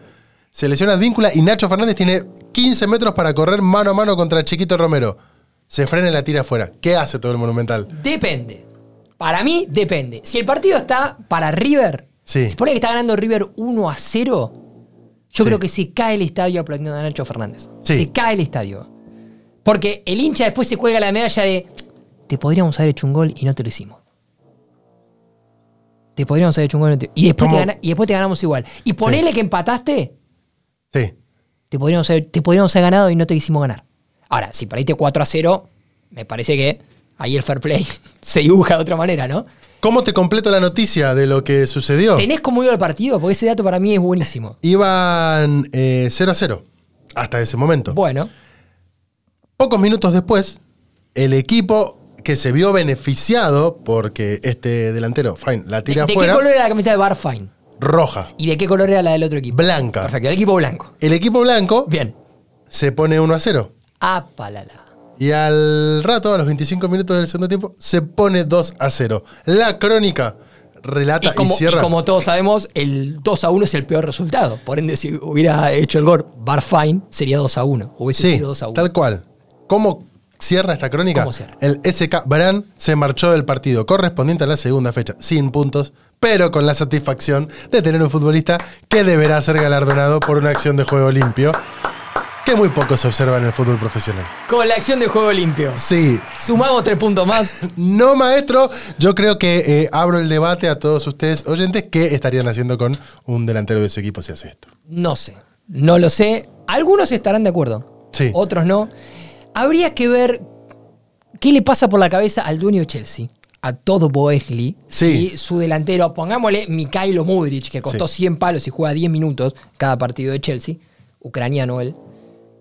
Speaker 1: Se lesiona Advíncula y Nacho Fernández tiene 15 metros para correr mano a mano contra Chiquito Romero. Se frena y la tira afuera. ¿Qué hace todo el Monumental?
Speaker 2: Depende. Para mí, depende. Si el partido está para River,
Speaker 1: Sí.
Speaker 2: se pone que está ganando River 1 a 0, yo
Speaker 1: Sí.
Speaker 2: creo que se cae el estadio aplaudiendo a Nacho Fernández.
Speaker 1: Sí.
Speaker 2: Se cae el estadio. Porque el hincha después se cuelga la medalla de te podríamos haber hecho un gol y no te lo hicimos. Te podríamos haber hecho un gol y, no te- y después, te,
Speaker 1: ¿Cómo?
Speaker 2: gana- y después te ganamos igual. Y ponele que empataste,
Speaker 1: Sí.
Speaker 2: te podríamos, haber, te podríamos haber ganado y no te hicimos ganar. Ahora, si perdiste 4 a 0, me parece que ahí el fair play se dibuja de otra manera, ¿no?
Speaker 1: ¿Cómo te completo la noticia de lo que sucedió?
Speaker 2: ¿Tenés cómo iba el partido? Porque ese dato para mí es buenísimo.
Speaker 1: Iban eh, 0 a 0 hasta ese momento.
Speaker 2: Bueno,
Speaker 1: Pocos minutos después, el equipo que se vio beneficiado porque este delantero, fine, la
Speaker 2: ¿de,
Speaker 1: tira
Speaker 2: de qué
Speaker 1: afuera,
Speaker 2: color era la camiseta de Barfine?
Speaker 1: Roja,
Speaker 2: ¿Y de qué color era la del otro equipo?
Speaker 1: blanca.
Speaker 2: Perfecto, el equipo blanco.
Speaker 1: El equipo blanco
Speaker 2: Bien.
Speaker 1: se pone 1 a 0.
Speaker 2: Apalala.
Speaker 1: Y al rato, a los 25 minutos del segundo tiempo, se pone 2 a 0. La crónica relata
Speaker 2: Y
Speaker 1: y,
Speaker 2: como, y
Speaker 1: cierra.
Speaker 2: como todos sabemos, el 2 a 1 es el peor resultado. Por ende, si hubiera hecho el gol Barfine, sería 2 a 1. Hubiese
Speaker 1: sí,
Speaker 2: sido 2 a 1.
Speaker 1: tal cual. ¿Cómo cierra esta crónica?
Speaker 2: ¿Cómo cierra?
Speaker 1: El SK Brand se marchó del partido correspondiente a la segunda fecha, sin puntos, pero con la satisfacción de tener un futbolista que deberá ser galardonado por una acción de juego limpio, que muy poco se observa en el fútbol profesional.
Speaker 2: Con la acción de juego limpio.
Speaker 1: Sí,
Speaker 2: Sumamos 3 puntos más.
Speaker 1: no maestro, yo creo que eh, abro el debate a todos ustedes oyentes, ¿qué estarían haciendo con un delantero de su equipo si hace esto?
Speaker 2: No sé. No lo sé. Algunos estarán de acuerdo.
Speaker 1: Sí.
Speaker 2: Otros no. Habría que ver qué le pasa por la cabeza al dueño de Chelsea. A todo Boesley.
Speaker 1: Sí.
Speaker 2: Su delantero, pongámosle Mikhailo Mudrich, que costó
Speaker 1: Sí.
Speaker 2: 100 palos y juega 10 minutos cada partido de Chelsea. Ucraniano él.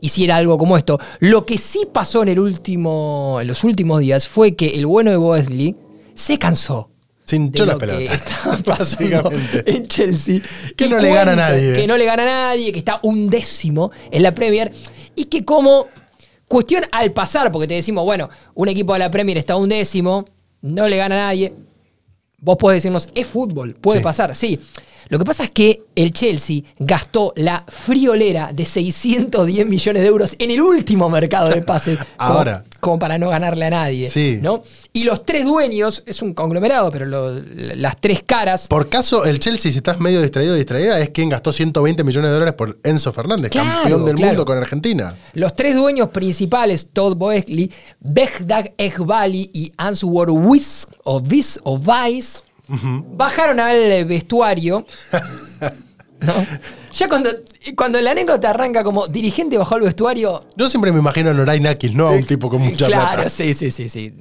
Speaker 2: Hiciera algo como esto. Lo que sí pasó en, el último, en los últimos días fue que el bueno de Boesley se cansó
Speaker 1: Se hinchó la pelota. Básicamente.
Speaker 2: en Chelsea.
Speaker 1: Que no le gana a nadie.
Speaker 2: Que no le gana a nadie, que está un décimo en la Premier. Y que como cuestión al pasar, porque te decimos, bueno, un equipo de la Premier está un décimo, no le gana a nadie. Vos podés decirnos, es fútbol, puede
Speaker 1: Sí.
Speaker 2: pasar, sí. Lo que pasa es que el Chelsea gastó la friolera de 610 millones de euros en el último mercado de pases.
Speaker 1: Ahora.
Speaker 2: Como, para no ganarle a nadie.
Speaker 1: Sí.
Speaker 2: ¿no? Y los tres dueños, es un conglomerado, pero lo- las tres caras.
Speaker 1: Por caso, el Chelsea, si estás medio distraído o distraída, es quien gastó 120 millones de dólares por Enzo Fernández,
Speaker 2: Claro,
Speaker 1: campeón del
Speaker 2: claro.
Speaker 1: mundo con Argentina.
Speaker 2: Los tres dueños principales, Todd Boesley, Begdag Eghbali y Answer Wiss, o Viz, o Vice, bajaron al vestuario. ¿no? Ya cuando, cuando la anécdota arranca como dirigente bajó al vestuario.
Speaker 1: Yo siempre me imagino a Noray Nakis, no a un tipo con mucha
Speaker 2: claro,
Speaker 1: plata.
Speaker 2: sí, sí, sí, sí.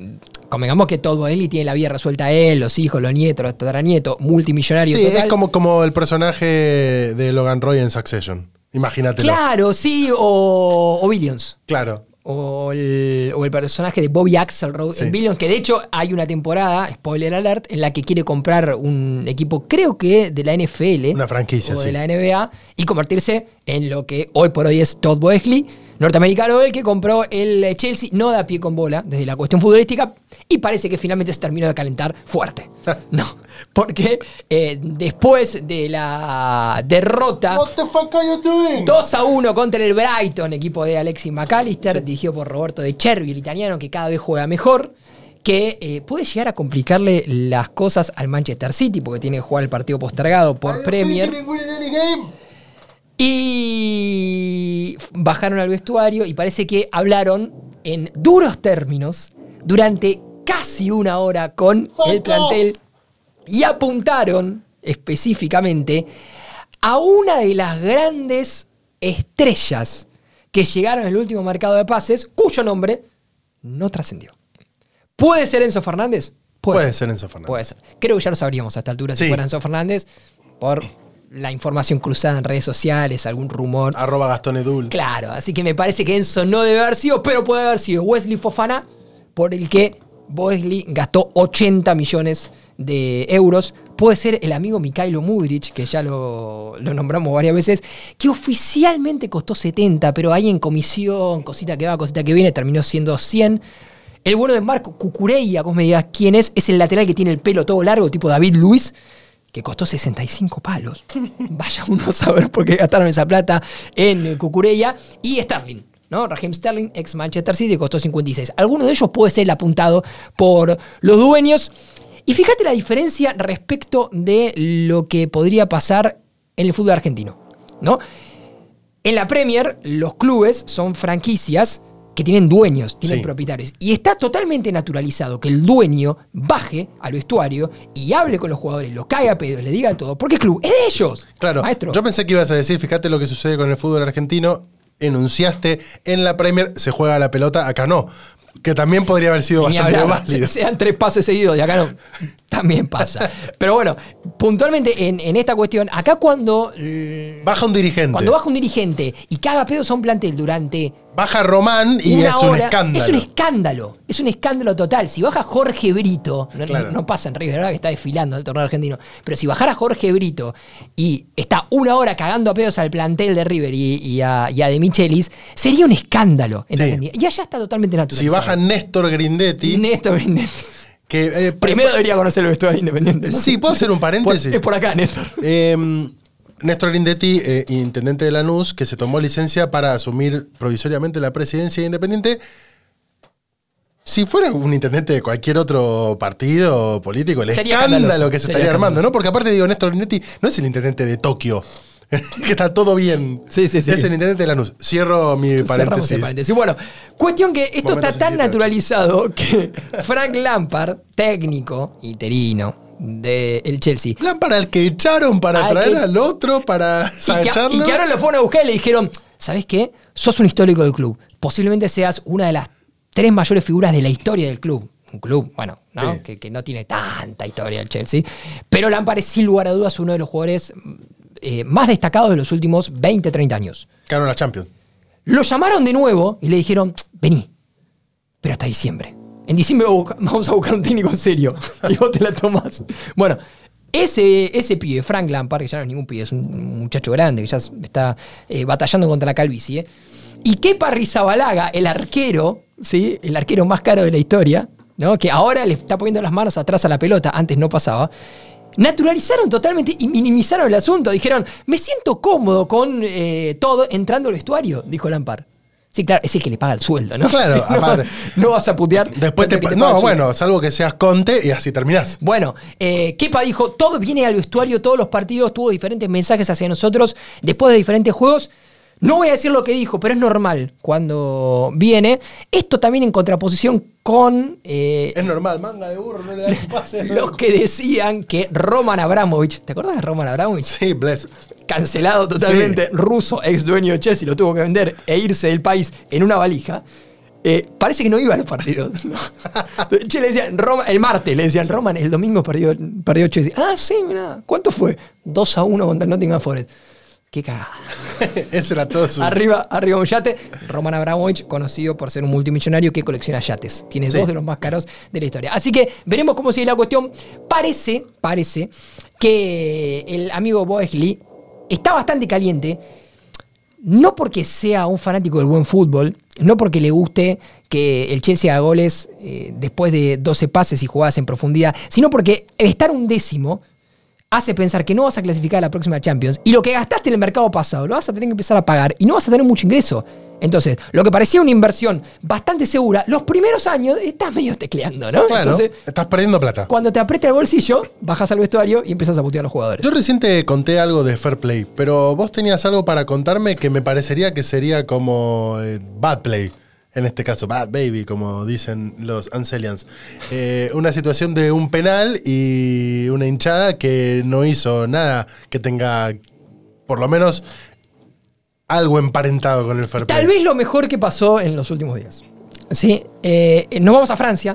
Speaker 2: Convengamos que Todd Boesley tiene la vida resuelta a él, los hijos, los nietos, los tataranietos, multimillonario
Speaker 1: Sí,
Speaker 2: total.
Speaker 1: es como, como el personaje de Logan Roy en Succession. Imagínatelo.
Speaker 2: Claro, sí, o, o Billions.
Speaker 1: Claro.
Speaker 2: O el, o el personaje de Bobby Axelrod
Speaker 1: Sí.
Speaker 2: en Billions, que de hecho hay una temporada, spoiler alert, en la que quiere comprar un equipo, creo que de la NFL.
Speaker 1: Una franquicia,
Speaker 2: o
Speaker 1: sí.
Speaker 2: de la NBA, y convertirse en lo que hoy por hoy es Todd Boesley, norteamericano el que compró el Chelsea, no da pie con bola desde la cuestión futbolística, y parece que finalmente se terminó de calentar fuerte. No, porque eh, después de la derrota...
Speaker 1: What the fuck are you doing?
Speaker 2: 2 a 1 contra el Brighton, equipo de Alexis McAllister, dirigido por Roberto De Chervi, el italiano que cada vez juega mejor, que eh, puede llegar a complicarle las cosas al Manchester City, porque tiene que jugar el partido postergado por Premier. Y bajaron al vestuario y parece que hablaron en duros términos durante casi una hora con el plantel y apuntaron específicamente a una de las grandes estrellas que llegaron en el último mercado de pases, cuyo nombre no trascendió. ¿Puede ser Enzo Fernández?
Speaker 1: Puede ser Enzo Fernández.
Speaker 2: Puede ser. Creo que ya lo sabríamos a esta altura si fuera Enzo Fernández por la información cruzada en redes sociales, algún rumor.
Speaker 1: Arroba Gastón Edul.
Speaker 2: Claro, así que me parece que Enzo no debe haber sido, pero puede haber sido Wesley Fofana, por el que Wesley gastó 80 millones de euros puede ser el amigo Mikhailo Mudrich, que ya lo, lo nombramos varias veces, que oficialmente costó 70, pero ahí en comisión, cosita que va, cosita que viene, terminó siendo 100. El bueno de Marco Cucureya, vos me digas quién es, es el lateral que tiene el pelo todo largo, tipo David Luis, que costó 65 palos. Vaya uno a saber por qué gastaron esa plata en Cucureya. Y Sterling, ¿no? Raheem Sterling, ex Manchester City, costó 56. Alguno de ellos puede ser apuntado por los dueños. Y fíjate la diferencia respecto de lo que podría pasar en el fútbol argentino, ¿no? En la Premier, los clubes son franquicias que tienen dueños, tienen
Speaker 1: Sí.
Speaker 2: propietarios. Y está totalmente naturalizado que el dueño baje al vestuario y hable con los jugadores, los caiga a pedos, le diga todo, porque el club es de ellos.
Speaker 1: Claro,
Speaker 2: maestro.
Speaker 1: yo pensé que ibas a decir, fíjate lo que sucede con el fútbol argentino, enunciaste, en la Premier se juega la pelota, acá no. Que también podría haber sido
Speaker 2: Ni
Speaker 1: bastante
Speaker 2: hablar,
Speaker 1: válido.
Speaker 2: se- sean tres pases seguidos y acá no. También pasa. Pero bueno, puntualmente en, en esta cuestión, acá cuando.
Speaker 1: Baja un dirigente.
Speaker 2: Cuando baja un dirigente y caga pedos a un plantel durante
Speaker 1: Baja Román y es un escándalo.
Speaker 2: Es un escándalo. Es un escándalo total. Si baja Jorge Brito, no,
Speaker 1: Claro.
Speaker 2: no pasa en River, ahora que está desfilando el torneo argentino, pero si bajara Jorge Brito y está una hora cagando a pedos al plantel de River y, y a, y a De Michelis, sería un escándalo en
Speaker 1: Sí.
Speaker 2: Argentina. Y allá está totalmente natural.
Speaker 1: si baja Néstor Grindetti,
Speaker 2: Néstor Grindetti.
Speaker 1: que eh,
Speaker 2: Primero debería conocer el vestuario independiente. ¿no?
Speaker 1: Sí, ¿puedo hacer un paréntesis?
Speaker 2: es por acá, Néstor.
Speaker 1: Eh, Néstor Grindetti, eh, intendente de Lanús, que se tomó licencia para asumir provisoriamente la presidencia de Independiente. Si fuera un intendente de cualquier otro partido político, el
Speaker 2: Sería
Speaker 1: escándalo que se estaría armando. ¿no? Porque aparte digo, Néstor Grindetti no es el intendente de Tokio, que está todo bien.
Speaker 2: Sí, sí, sí.
Speaker 1: Es el intendente de Lanús. Cierro mi
Speaker 2: Cerramos
Speaker 1: paréntesis.
Speaker 2: el paréntesis. Bueno, cuestión que esto
Speaker 1: Momento
Speaker 2: está tan
Speaker 1: 67.
Speaker 2: naturalizado que Frank Lampard, técnico interino del Chelsea,
Speaker 1: Plan para el que echaron para
Speaker 2: Al
Speaker 1: traer
Speaker 2: que-
Speaker 1: al otro, para
Speaker 2: y que, y que ahora lo fueron a buscar y le dijeron, ¿sabes qué? Sos un histórico del club. Posiblemente seas una de las tres mayores figuras de la historia del club. Un club, bueno, ¿no?
Speaker 1: Sí.
Speaker 2: Que, que no tiene tanta historia el Chelsea. Pero Lampard es sin lugar a dudas uno de los jugadores eh, más destacados de los últimos 20, 30 años.
Speaker 1: Ganaron la Champions.
Speaker 2: Lo llamaron de nuevo y le dijeron, vení, pero hasta diciembre. En diciembre vamos a buscar un técnico serio y vos te la tomás. Bueno, ese, ese pibe, Frank Lampard, que ya no es ningún pibe, es un muchacho grande que ya está eh, batallando contra la calvicie. ¿eh? Y Kepa Rizabalaga, el arquero, ¿sí? el arquero más caro de la historia, ¿no? que ahora le está poniendo las manos atrás a la pelota, antes no pasaba. Naturalizaron totalmente y minimizaron el asunto. Dijeron, me siento cómodo con eh, todo entrando al vestuario, dijo Lampard. Sí, claro, es el que le paga el sueldo, ¿no?
Speaker 1: Claro,
Speaker 2: no,
Speaker 1: aparte.
Speaker 2: no vas a putear.
Speaker 1: Después te, No, bueno, salvo que seas Conte y así terminás.
Speaker 2: Bueno, eh, Kepa dijo, todo viene al vestuario, todos los partidos, tuvo diferentes mensajes hacia nosotros después de diferentes juegos. No voy a decir lo que dijo, pero es normal cuando viene. Esto también en contraposición con eh,
Speaker 1: Es normal, manga de burro, no le dan pase.
Speaker 2: los que decían que Roman Abramovich, ¿te acuerdas de Roman Abramovich?
Speaker 1: Sí, bless.
Speaker 2: Cancelado totalmente, ruso, ex dueño de Chelsea, lo tuvo que vender e irse del país en una valija. Eh, parece que no iba a los partidos. ¿no? Che, le decían, Roma, el martes le decían, Roman, el domingo perdió, perdió Chelsea. Ah, sí, mira. ¿Cuánto fue? 2 a 1 contra Nottingham Forest. Qué cagada.
Speaker 1: Ese era todo su.
Speaker 2: Arriba, arriba un yate. Roman Abramovich, conocido por ser un multimillonario que colecciona yates. Tiene
Speaker 1: Sí.
Speaker 2: dos de los más caros de la historia. Así que veremos cómo sigue la cuestión. Parece, parece que el amigo Boesley está bastante caliente. No porque sea un fanático del buen fútbol, no porque le guste que el Chelsea haga goles eh, después de 12 pases y jugadas en profundidad, sino porque estar un décimo hace pensar que no vas a clasificar a la próxima Champions y lo que gastaste en el mercado pasado lo vas a tener que empezar a pagar y no vas a tener mucho ingreso. Entonces, lo que parecía una inversión bastante segura, los primeros años estás medio tecleando, ¿no?
Speaker 1: Claro,
Speaker 2: Entonces,
Speaker 1: estás perdiendo plata.
Speaker 2: cuando te aprieta el bolsillo, bajas al vestuario y empiezas a putear a los jugadores.
Speaker 1: Yo recién te conté algo de Fair Play, pero vos tenías algo para contarme que me parecería que sería como eh, Bad Play. En este caso, Bad Baby, como dicen los Anselians. Eh, una situación de un penal y una hinchada que no hizo nada que tenga, por lo menos, algo emparentado con el Fair Play.
Speaker 2: Tal vez lo mejor que pasó en los últimos días. Sí, eh, nos vamos a Francia.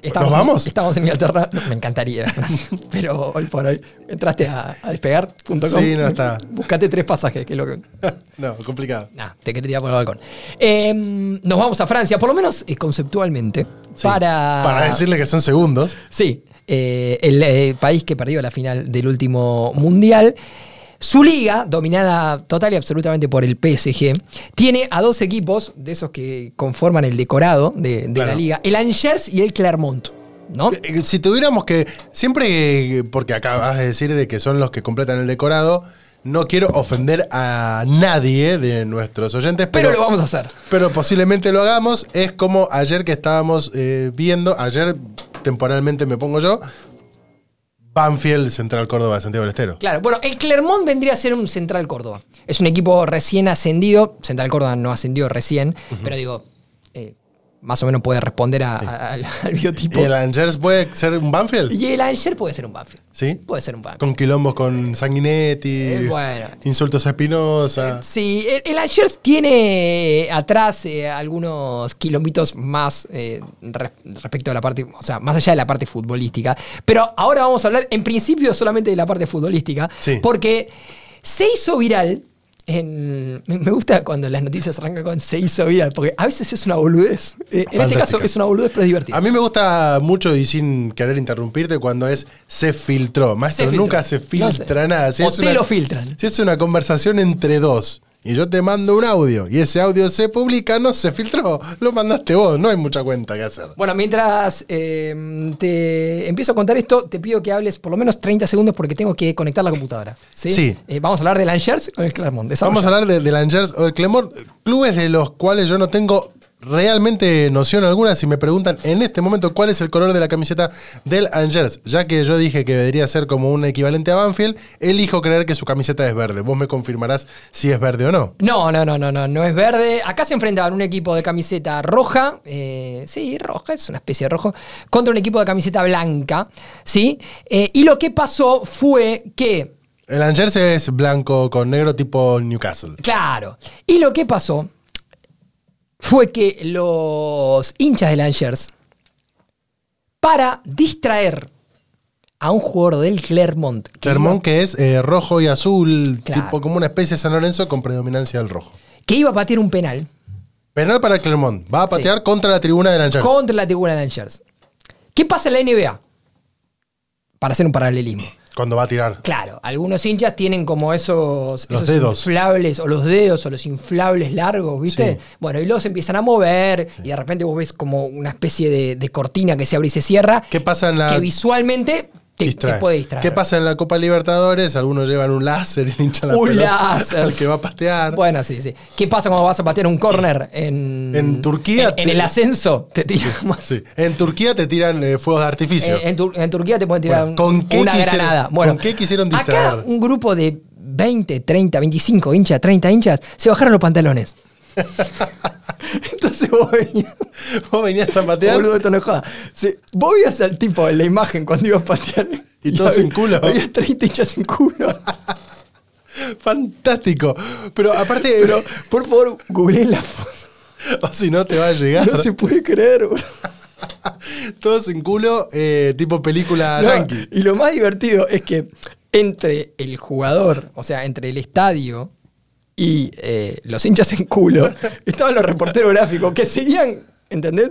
Speaker 2: Estamos
Speaker 1: ¿Nos vamos?
Speaker 2: En, estamos en Inglaterra. Me encantaría pero hoy por hoy entraste a, a despegar.com.
Speaker 1: Sí, no está.
Speaker 2: Buscate tres pasajes, que es lo que.
Speaker 1: no, complicado.
Speaker 2: Nah, te quería tirar por el balcón. Eh, nos vamos a Francia, por lo menos eh, conceptualmente.
Speaker 1: Sí,
Speaker 2: Para.
Speaker 1: para decirle que son segundos.
Speaker 2: Sí. eh, el eh, país que perdió la final del último mundial. Su liga, dominada total y absolutamente por el PSG, tiene a dos equipos de esos que conforman el decorado de, de la liga, el Angers y el Clermont. ¿no?
Speaker 1: Eh, Si tuviéramos que. Siempre. eh, Porque acabas de decir de que son los que completan el decorado. No quiero ofender a nadie de nuestros oyentes,
Speaker 2: Pero
Speaker 1: pero,
Speaker 2: lo vamos a hacer.
Speaker 1: pero posiblemente lo hagamos. Es como ayer que estábamos eh, viendo, ayer temporalmente me pongo yo, Banfield Central Córdoba Santiago del Estero.
Speaker 2: Claro, bueno, el Clermont vendría a ser un Central Córdoba. Es un equipo recién ascendido. Central Córdoba no ascendió recién, pero digo, más o menos puede responder a- a- al, al biotipo.
Speaker 1: ¿Y el Angers puede ser un Banfield?
Speaker 2: Y el Angers puede ser un Banfield.
Speaker 1: ¿Sí?
Speaker 2: Puede ser un Banfield.
Speaker 1: Con quilombos con Sanguinetti,
Speaker 2: Eh, bueno.
Speaker 1: insultos a Espinosa.
Speaker 2: Sí, el, el Angers tiene atrás eh, algunos kilómetros más eh, re- respecto a la parte, o sea, más allá de la parte futbolística. Pero ahora vamos a hablar en principio solamente de la parte futbolística,
Speaker 1: Sí.
Speaker 2: porque se hizo viral. En, me gusta cuando las noticias arrancan con se hizo viral, porque a veces es una boludez. Eh, en este caso es una boludez, pero es divertida.
Speaker 1: A mí me gusta mucho y sin querer interrumpirte cuando es se filtró. Maestro,
Speaker 2: Se filtró.
Speaker 1: nunca se
Speaker 2: No
Speaker 1: filtra
Speaker 2: sé.
Speaker 1: nada. Si
Speaker 2: O
Speaker 1: es
Speaker 2: te
Speaker 1: una-
Speaker 2: lo filtran.
Speaker 1: Si es una conversación entre dos y yo te mando un audio y ese audio se publica, no se filtró. Lo mandaste vos, no hay mucha cuenta que hacer.
Speaker 2: Bueno, mientras eh, te empiezo a contar esto, te pido que hables por lo menos 30 segundos porque tengo que conectar la computadora. Sí.
Speaker 1: Sí.
Speaker 2: Eh, vamos a hablar del Angers o del Clermont.
Speaker 1: Vamos a hablar de- del Angers o del Clemort, clubes de los cuales yo no tengo realmente noción alguna si me preguntan en este momento cuál es el color de la camiseta del Angers, ya que yo dije que debería ser como un equivalente a Banfield, elijo creer que su camiseta es verde. Vos me confirmarás si es verde o no.
Speaker 2: No, no, no, no, no, no es verde. Acá se enfrentaban un equipo de camiseta roja, eh, sí, roja, es una especie de rojo, contra un equipo de camiseta blanca, ¿sí? Eh, y lo que pasó fue que
Speaker 1: El Angers es blanco con negro tipo Newcastle.
Speaker 2: Claro. Y lo que pasó fue que los hinchas del Angers, para distraer a un jugador del Clermont, que,
Speaker 1: Clermont que es eh, rojo y azul,
Speaker 2: Claro.
Speaker 1: tipo como una especie de San Lorenzo con predominancia del rojo.
Speaker 2: que iba a patear un penal
Speaker 1: Penal para el Clermont. Va a patear contra la tribuna del Angers.
Speaker 2: contra la tribuna del Angers. ¿Qué pasa en la NBA? Para hacer un paralelismo.
Speaker 1: Cuando va a tirar.
Speaker 2: Claro, algunos hinchas tienen como esos,
Speaker 1: Los
Speaker 2: esos
Speaker 1: dedos.
Speaker 2: inflables, o los dedos, o los inflables largos, ¿viste?
Speaker 1: Sí.
Speaker 2: Bueno, y los empiezan a mover, y de repente vos ves como una especie de, de cortina que se abre y se cierra,
Speaker 1: ¿Qué pasa en la
Speaker 2: que visualmente te, puede distraer.
Speaker 1: ¿Qué pasa en la Copa Libertadores? Algunos llevan un láser y hinchan la
Speaker 2: Un
Speaker 1: pelota
Speaker 2: láser.
Speaker 1: al que va a patear.
Speaker 2: Bueno, sí, sí. ¿Qué pasa cuando vas a patear un córner en,
Speaker 1: En Turquía
Speaker 2: En, el ascenso te tiran.
Speaker 1: Sí. En Turquía te tiran eh, fuegos de artificio.
Speaker 2: En, Tur- en Turquía te pueden tirar
Speaker 1: Bueno, ¿con
Speaker 2: un-
Speaker 1: qué
Speaker 2: una
Speaker 1: quisieron-
Speaker 2: granada. Bueno,
Speaker 1: con qué quisieron
Speaker 2: Acá
Speaker 1: distraer?
Speaker 2: un grupo de 20, 30, 25 hinchas, 30 hinchas, se bajaron los pantalones. Entonces vos veías.
Speaker 1: Vos venías a patear
Speaker 2: Boludo, esto no es joda. Sí, vos veías al tipo en la imagen cuando ibas a patear.
Speaker 1: Y todos
Speaker 2: había-
Speaker 1: sin culo.
Speaker 2: Había 30 hinchas sin culo.
Speaker 1: fantástico. Pero aparte,
Speaker 2: Pero, por favor, googleen la foto.
Speaker 1: o si no te va a llegar.
Speaker 2: No se puede creer, boludo.
Speaker 1: Todos sin culo, eh, tipo película
Speaker 2: No,
Speaker 1: yankee.
Speaker 2: y lo más divertido es que entre el jugador, o sea, entre el estadio y eh, los hinchas en culo, estaban los reporteros gráficos que seguían, ¿entendés?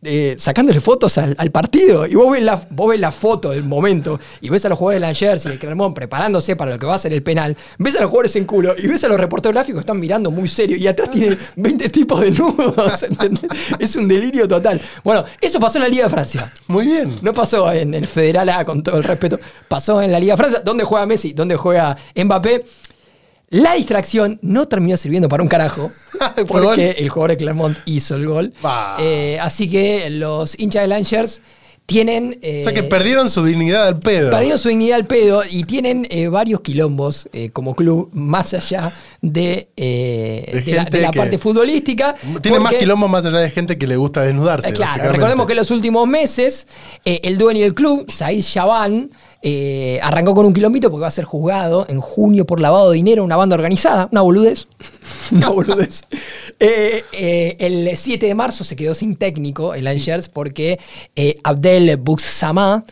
Speaker 2: Eh, sacándole fotos al, al partido. Y vos ves, la, vos ves la foto del momento y ves a los jugadores del Angers y el Clermont preparándose para lo que va a ser el penal. Ves a los jugadores en culo y ves a los reporteros gráficos que están mirando muy serio. Y atrás tienen 20 tipos de nudos. ¿entendés? Es un delirio total. Bueno, eso pasó en la Liga de Francia.
Speaker 1: Muy bien.
Speaker 2: No pasó en el Federal A, con todo el respeto. Pasó en la Liga de Francia, donde juega Messi, donde juega Mbappé. La distracción no terminó sirviendo para un carajo. Porque el jugador de Clermont hizo el gol. Eh, así que los hinchas de Langers tienen. eh,
Speaker 1: O sea que perdieron su dignidad al pedo.
Speaker 2: perdieron su dignidad al pedo y tienen eh, varios quilombos eh, como club más allá de, eh,
Speaker 1: De
Speaker 2: de la, de parte futbolística.
Speaker 1: Tiene más
Speaker 2: porque-
Speaker 1: quilombo más allá de gente que le gusta desnudarse.
Speaker 2: eh, Claro, recordemos que en los últimos meses eh, el dueño del club, Said Shaban, eh, arrancó con un quilombito porque va a ser juzgado en junio por lavado de dinero, una banda organizada, una boludez. una boludez. Eh, eh, el 7 de marzo se quedó sin técnico el Angers porque Abdel Bouxama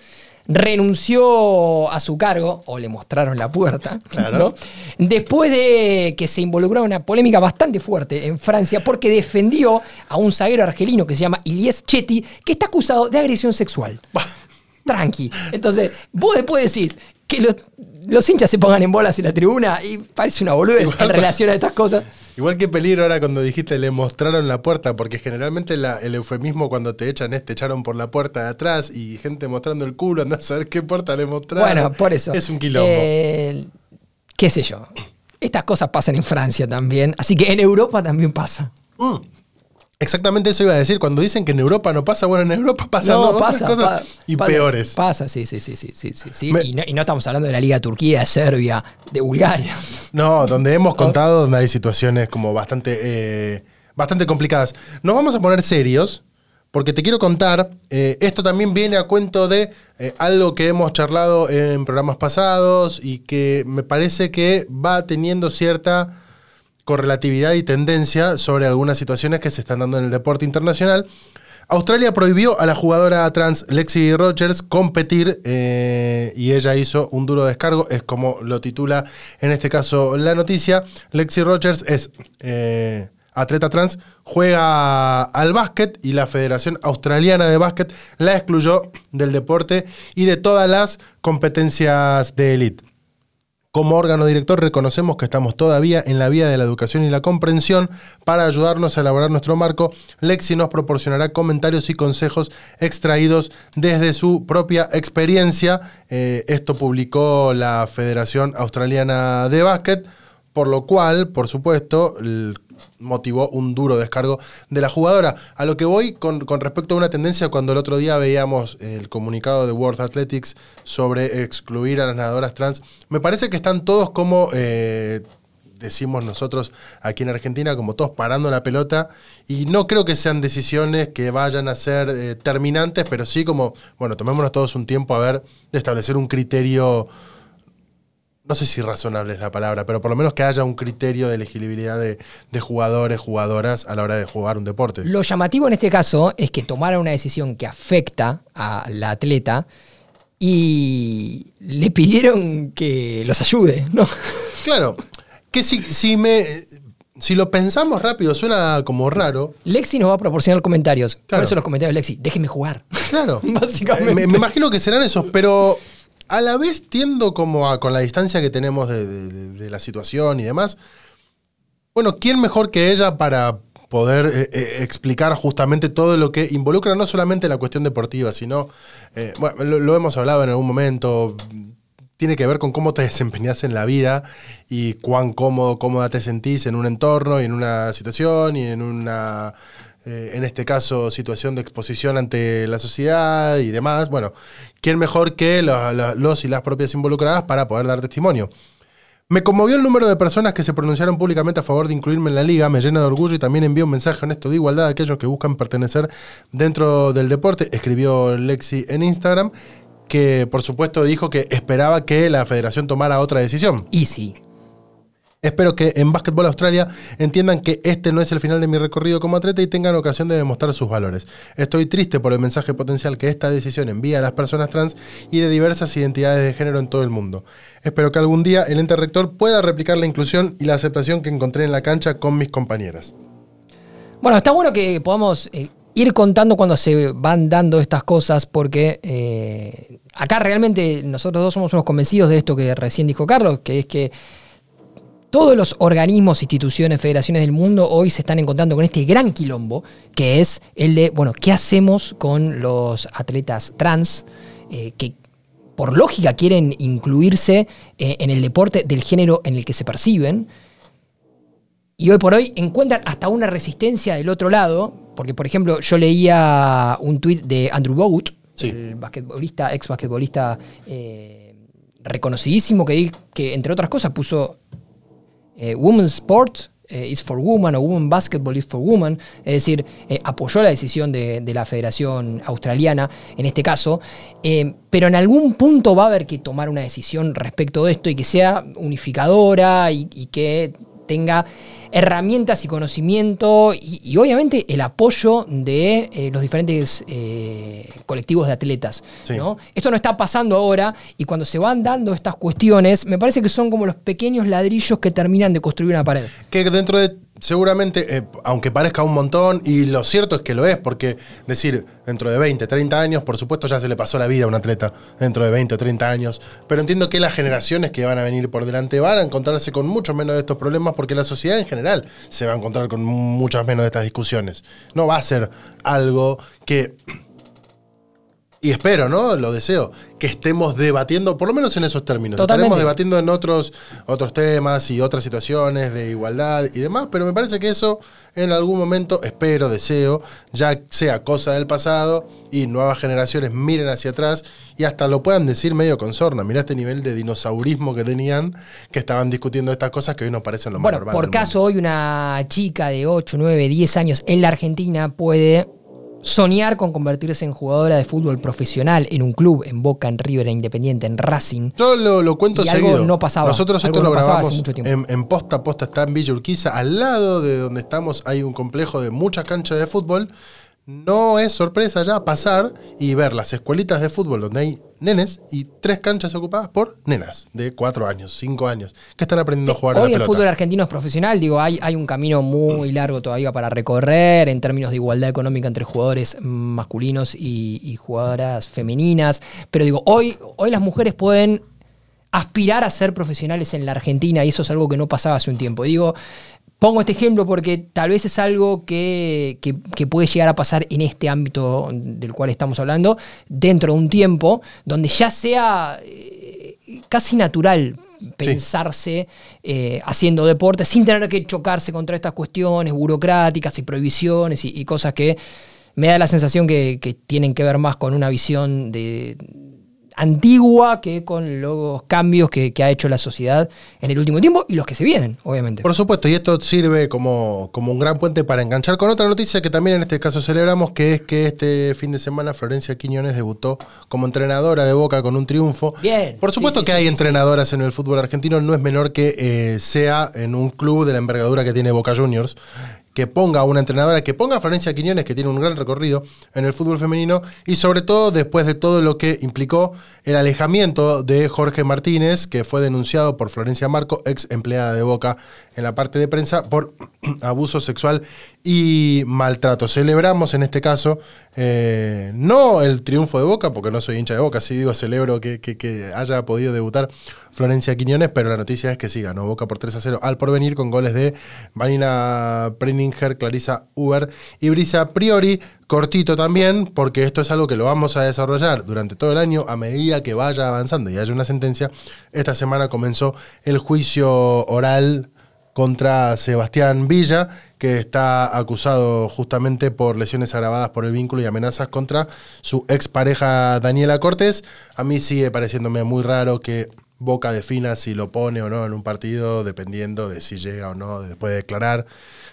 Speaker 2: renunció a su cargo, o le mostraron la puerta,
Speaker 1: Claro.
Speaker 2: ¿no? después de que se involucró en una polémica bastante fuerte en Francia porque defendió a un zaguero argelino que se llama Ilyes Chetty, que está acusado de agresión sexual. Tranqui. Entonces, vos después decís que los, los hinchas se pongan en bolas en la tribuna y parece una boludez
Speaker 1: Igual
Speaker 2: en relación a estas cosas.
Speaker 1: Igual que peligro ahora cuando dijiste le mostraron la puerta, porque generalmente la- el eufemismo cuando te echan es te echaron por la puerta de atrás y gente mostrando el culo, andás a saber qué puerta le mostraron.
Speaker 2: Bueno, por eso.
Speaker 1: Es un quilombo.
Speaker 2: Eh, qué sé yo. Estas cosas pasan en Francia también, así que en Europa también pasa.
Speaker 1: Mm. Exactamente eso iba a decir. Cuando dicen que en Europa no pasa, bueno, en Europa pasan
Speaker 2: No,
Speaker 1: otras
Speaker 2: pasa,
Speaker 1: cosas
Speaker 2: pa-
Speaker 1: y
Speaker 2: pasa,
Speaker 1: peores.
Speaker 2: Pasa, sí, sí, sí, sí, sí, sí, sí.
Speaker 1: Me-
Speaker 2: Y, no, y no estamos hablando de la Liga Turquía, de Serbia, de Bulgaria.
Speaker 1: No, donde hemos contado donde hay situaciones como bastante, eh, bastante complicadas. Nos vamos a poner serios, porque te quiero contar, eh, esto también viene a cuento de eh, algo que hemos charlado en programas pasados y que me parece que va teniendo cierta correlatividad y tendencia sobre algunas situaciones que se están dando en el deporte internacional. Australia prohibió a la jugadora trans Lexi Rogers competir eh, y ella hizo un duro descargo, es como lo titula en este caso la noticia. Lexi Rogers es eh, atleta trans, juega al básquet y la Federación Australiana de Básquet la excluyó del deporte y de todas las competencias de élite. Como órgano director reconocemos que estamos todavía en la vía de la educación y la comprensión. Para ayudarnos a elaborar nuestro marco, Lexi nos proporcionará comentarios y consejos extraídos desde su propia experiencia. Eh, esto publicó la Federación Australiana de Básquet, por lo cual, por supuesto, motivó un duro descargo de la jugadora. A lo que voy con, respecto a una tendencia, cuando el otro día veíamos el comunicado de World Athletics sobre excluir a las nadadoras trans, me parece que están todos como, eh, decimos nosotros aquí en Argentina, como todos parando la pelota, y no creo que sean decisiones que vayan a ser eh, terminantes, pero sí como, bueno, tomémonos todos un tiempo a ver, de establecer un criterio no sé si razonable es la palabra, pero por lo menos que haya un criterio de elegibilidad de, de jugadores, jugadoras a la hora de jugar un deporte.
Speaker 2: Lo llamativo en este caso es que tomaron una decisión que afecta a la atleta y le pidieron que los ayude, ¿no?
Speaker 1: Claro, que si, si, me, si lo pensamos rápido suena como raro.
Speaker 2: Lexi nos va a proporcionar comentarios. Por
Speaker 1: Claro.
Speaker 2: eso los comentarios Lexi, déjenme jugar.
Speaker 1: Claro.
Speaker 2: Básicamente.
Speaker 1: Eh, Me, me imagino que serán esos, pero a la vez tiendo como a, con la distancia que tenemos de, la situación y demás. Bueno, ¿quién mejor que ella para poder eh, eh, explicar justamente todo lo que involucra no solamente la cuestión deportiva, sino, eh, bueno, lo hemos hablado en algún momento, tiene que ver con cómo te desempeñas en la vida y cuán cómodo, cómoda te sentís en un entorno y en una situación y en una, eh, en este caso, situación de exposición ante la sociedad y demás. Bueno, ¿quién mejor que lo- lo- los y las propias involucradas para poder dar testimonio? Me conmovió el número de personas que se pronunciaron públicamente a favor de incluirme en la liga, me llena de orgullo y también envío un mensaje honesto de igualdad a aquellos que buscan pertenecer dentro del deporte, escribió Lexi en Instagram, que por supuesto dijo que esperaba que la federación tomara otra decisión.
Speaker 2: Easy.
Speaker 1: Espero que en Básquetbol Australia entiendan que este no es el final de mi recorrido como atleta y tengan ocasión de demostrar sus valores. Estoy triste por el mensaje potencial que esta decisión envía a las personas trans y de diversas identidades de género en todo el mundo. Espero que algún día el ente rector pueda replicar la inclusión y la aceptación que encontré en la cancha con mis compañeras.
Speaker 2: Bueno, está bueno que podamos eh, ir contando cuando se van dando estas cosas, porque eh, acá realmente nosotros dos somos unos convencidos de esto que recién dijo Carlos, que es que todos los organismos, instituciones, federaciones del mundo hoy se están encontrando con este gran quilombo, que es el de, bueno, ¿qué hacemos con los atletas trans eh, que por lógica quieren incluirse eh, en el deporte del género en el que se perciben? Y hoy por hoy encuentran hasta una resistencia del otro lado, porque por ejemplo yo leía un tuit de Andrew Bogut,
Speaker 1: Sí.
Speaker 2: el basquetbolista, ex basquetbolista eh, reconocidísimo, que, que entre otras cosas puso Women's Sport eh, is for Women o Women Basketball is for Women, es decir, eh, apoyó la decisión de, de la Federación Australiana en este caso, eh, pero en algún punto va a haber que tomar una decisión respecto de esto y que sea unificadora y que tenga herramientas y conocimiento y, y obviamente el apoyo de eh, los diferentes eh, colectivos de atletas.
Speaker 1: Sí.
Speaker 2: ¿no? Esto no está pasando ahora y cuando se van dando estas cuestiones, me parece que son como los pequeños ladrillos que terminan de construir una pared.
Speaker 1: Que dentro de seguramente, eh, aunque parezca un montón, y lo cierto es que lo es, porque decir, dentro de 20, 30 años, por supuesto ya se le pasó la vida a un atleta, dentro de 20 o 30 años, pero entiendo que las generaciones que van a venir por delante van a encontrarse con mucho menos de estos problemas, porque la sociedad en general se va a encontrar con muchas menos de estas discusiones. No va a ser algo que y espero, ¿no? Lo deseo, que estemos debatiendo, por lo menos en esos términos.
Speaker 2: Totalmente.
Speaker 1: Estaremos debatiendo en otros, otros temas y otras situaciones de igualdad y demás, pero me parece que eso en algún momento, espero, deseo, ya sea cosa del pasado y nuevas generaciones miren hacia atrás y hasta lo puedan decir medio con sorna. Mirá este nivel de dinosaurismo que tenían, que estaban discutiendo estas cosas que hoy nos parecen lo más
Speaker 2: Bueno,
Speaker 1: normal.
Speaker 2: por caso, hoy una chica de 8, 9, 10 años en la Argentina puede soñar con convertirse en jugadora de fútbol profesional en un club, en Boca, en River, en Independiente, en Racing.
Speaker 1: Yo lo, lo cuento
Speaker 2: Y algo
Speaker 1: seguido.
Speaker 2: no pasaba,
Speaker 1: Nosotros esto
Speaker 2: no
Speaker 1: lo grabamos
Speaker 2: mucho tiempo.
Speaker 1: en, en Posta. Posta está en Villa Urquiza. Al lado de donde estamos hay un complejo de muchas canchas de fútbol. No es sorpresa ya pasar y ver las escuelitas de fútbol donde hay nenes y tres canchas ocupadas por nenas de cuatro años, cinco años, que están aprendiendo a jugar a
Speaker 2: Hoy
Speaker 1: la
Speaker 2: el
Speaker 1: pelota.
Speaker 2: fútbol argentino es profesional, digo, hay, hay un camino muy largo todavía para recorrer en términos de igualdad económica entre jugadores masculinos y, y jugadoras femeninas. Pero digo, hoy, hoy las mujeres pueden aspirar a ser profesionales en la Argentina y eso es algo que no pasaba hace un tiempo. Digo, pongo este ejemplo porque tal vez es algo que, que- que puede llegar a pasar en este ámbito del cual estamos hablando dentro de un tiempo donde ya sea eh, casi natural pensarse eh, haciendo deporte sin tener que chocarse contra estas cuestiones burocráticas y prohibiciones y, y cosas que me da la sensación que, que tienen que ver más con una visión de antigua que con los cambios que, que ha hecho la sociedad en el último tiempo y los que se vienen, obviamente.
Speaker 1: Por supuesto, y esto sirve como, como un gran puente para enganchar con otra noticia que también en este caso celebramos, que es que este fin de semana Florencia Quiñones debutó como entrenadora de Boca con un triunfo.
Speaker 2: Bien.
Speaker 1: Por supuesto
Speaker 2: Sí, sí,
Speaker 1: que
Speaker 2: sí,
Speaker 1: hay entrenadoras en el fútbol argentino, no es menor que eh, sea en un club de la envergadura que tiene Boca Juniors, que ponga a una entrenadora, que ponga a Florencia Quiñones, que tiene un gran recorrido en el fútbol femenino, y sobre todo después de todo lo que implicó el alejamiento de Jorge Martínez, que fue denunciado por Florencia Marco, ex empleada de Boca en la parte de prensa, por abuso sexual y maltrato. Celebramos en este caso eh, no el triunfo de Boca, porque no soy hincha de Boca, sí digo celebro que, haya podido debutar Florencia Quiñones, pero la noticia es que sí, ganó Boca por 3 a 0 al porvenir con goles de Marina Preninger, Clarisa Uber y Brisa Priori. Cortito también, porque esto es algo que lo vamos a desarrollar durante todo el año a medida que vaya avanzando y haya una sentencia. Esta semana comenzó el juicio oral contra Sebastián Villa, que está acusado justamente por lesiones agravadas por el vínculo y amenazas contra su expareja Daniela Cortés. A mí sigue pareciéndome muy raro que Boca defina si lo pone o no en un partido, dependiendo de si llega o no después de declarar.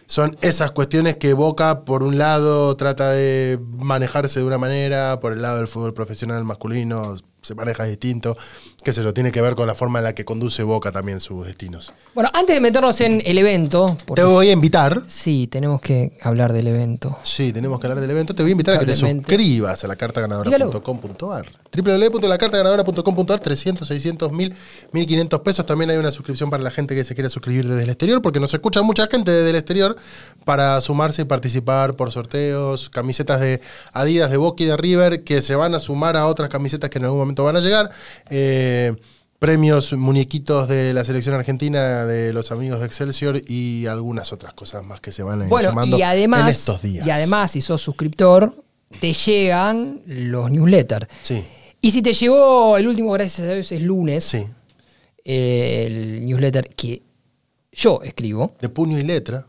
Speaker 1: Son esas cuestiones que Boca, por un lado, trata de manejarse de una manera, por el lado del fútbol profesional masculino se maneja distinto, que se lo tiene que ver con la forma en la que conduce Boca también sus destinos.
Speaker 2: Bueno, antes de meternos en el evento,
Speaker 1: Te voy a invitar.
Speaker 2: sí, tenemos que hablar del evento.
Speaker 1: Sí, tenemos que hablar del evento. Te voy a invitar a que te suscribas a la cartaganadora.com.ar. www.lacartaganadora.com.ar 300, 600, 1000, 1500 pesos. También hay una suscripción para la gente que se quiera suscribir desde el exterior, porque nos escucha mucha gente desde el exterior para sumarse y participar por sorteos, camisetas de Adidas, de Boca y de River, que se van a sumar a otras camisetas que en algún momento van a llegar. Eh, premios, muñequitos de la selección argentina, de los amigos de Excelsior y algunas otras cosas más que se van
Speaker 2: Bueno,
Speaker 1: sumando
Speaker 2: y además,
Speaker 1: en estos días.
Speaker 2: y además, si sos suscriptor, te llegan los newsletters.
Speaker 1: Sí,
Speaker 2: Y si te llegó el último, gracias a Dios, es lunes,
Speaker 1: sí.
Speaker 2: eh, el newsletter que yo escribo.
Speaker 1: De puño y letra.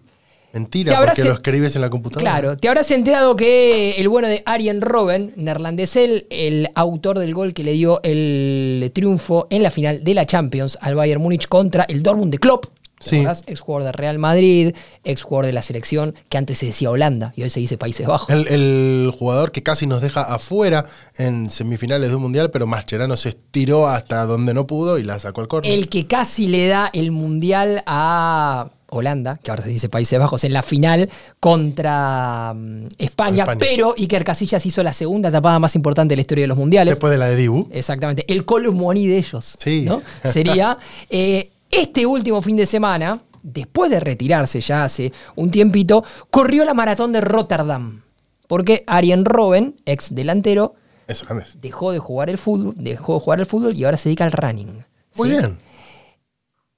Speaker 1: Mentira, porque lo escribes en la computadora.
Speaker 2: Claro, te habrás enterado que el bueno de Arjen Robben, neerlandés, él, el autor del gol que le dio el triunfo en la final de la Champions al Bayern Múnich contra el Dortmund de Klopp. ¿te
Speaker 1: Sí.
Speaker 2: Ex jugador de Real Madrid, ex jugador de la selección, que antes se decía Holanda y hoy se dice Países Bajos.
Speaker 1: El, el jugador que casi nos deja afuera en semifinales de un mundial, pero Mascherano se estiró hasta donde no pudo y la sacó al córner.
Speaker 2: El que casi le da el mundial a Holanda, que ahora se dice Países Bajos, en la final contra mm, España,
Speaker 1: España.
Speaker 2: pero Iker Casillas hizo la segunda tapada más importante de la historia de los mundiales.
Speaker 1: Después de la de Dibu.
Speaker 2: Exactamente, el Columoni de ellos.
Speaker 1: Sí.
Speaker 2: ¿no? Sería. eh, este último fin de semana, después de retirarse ya hace un tiempito, corrió la maratón de Rotterdam. Porque Arjen Robben, ex delantero,
Speaker 1: Eso,
Speaker 2: dejó de jugar el fútbol, dejó de jugar el fútbol y ahora se dedica al running.
Speaker 1: Muy
Speaker 2: ¿sí?
Speaker 1: bien.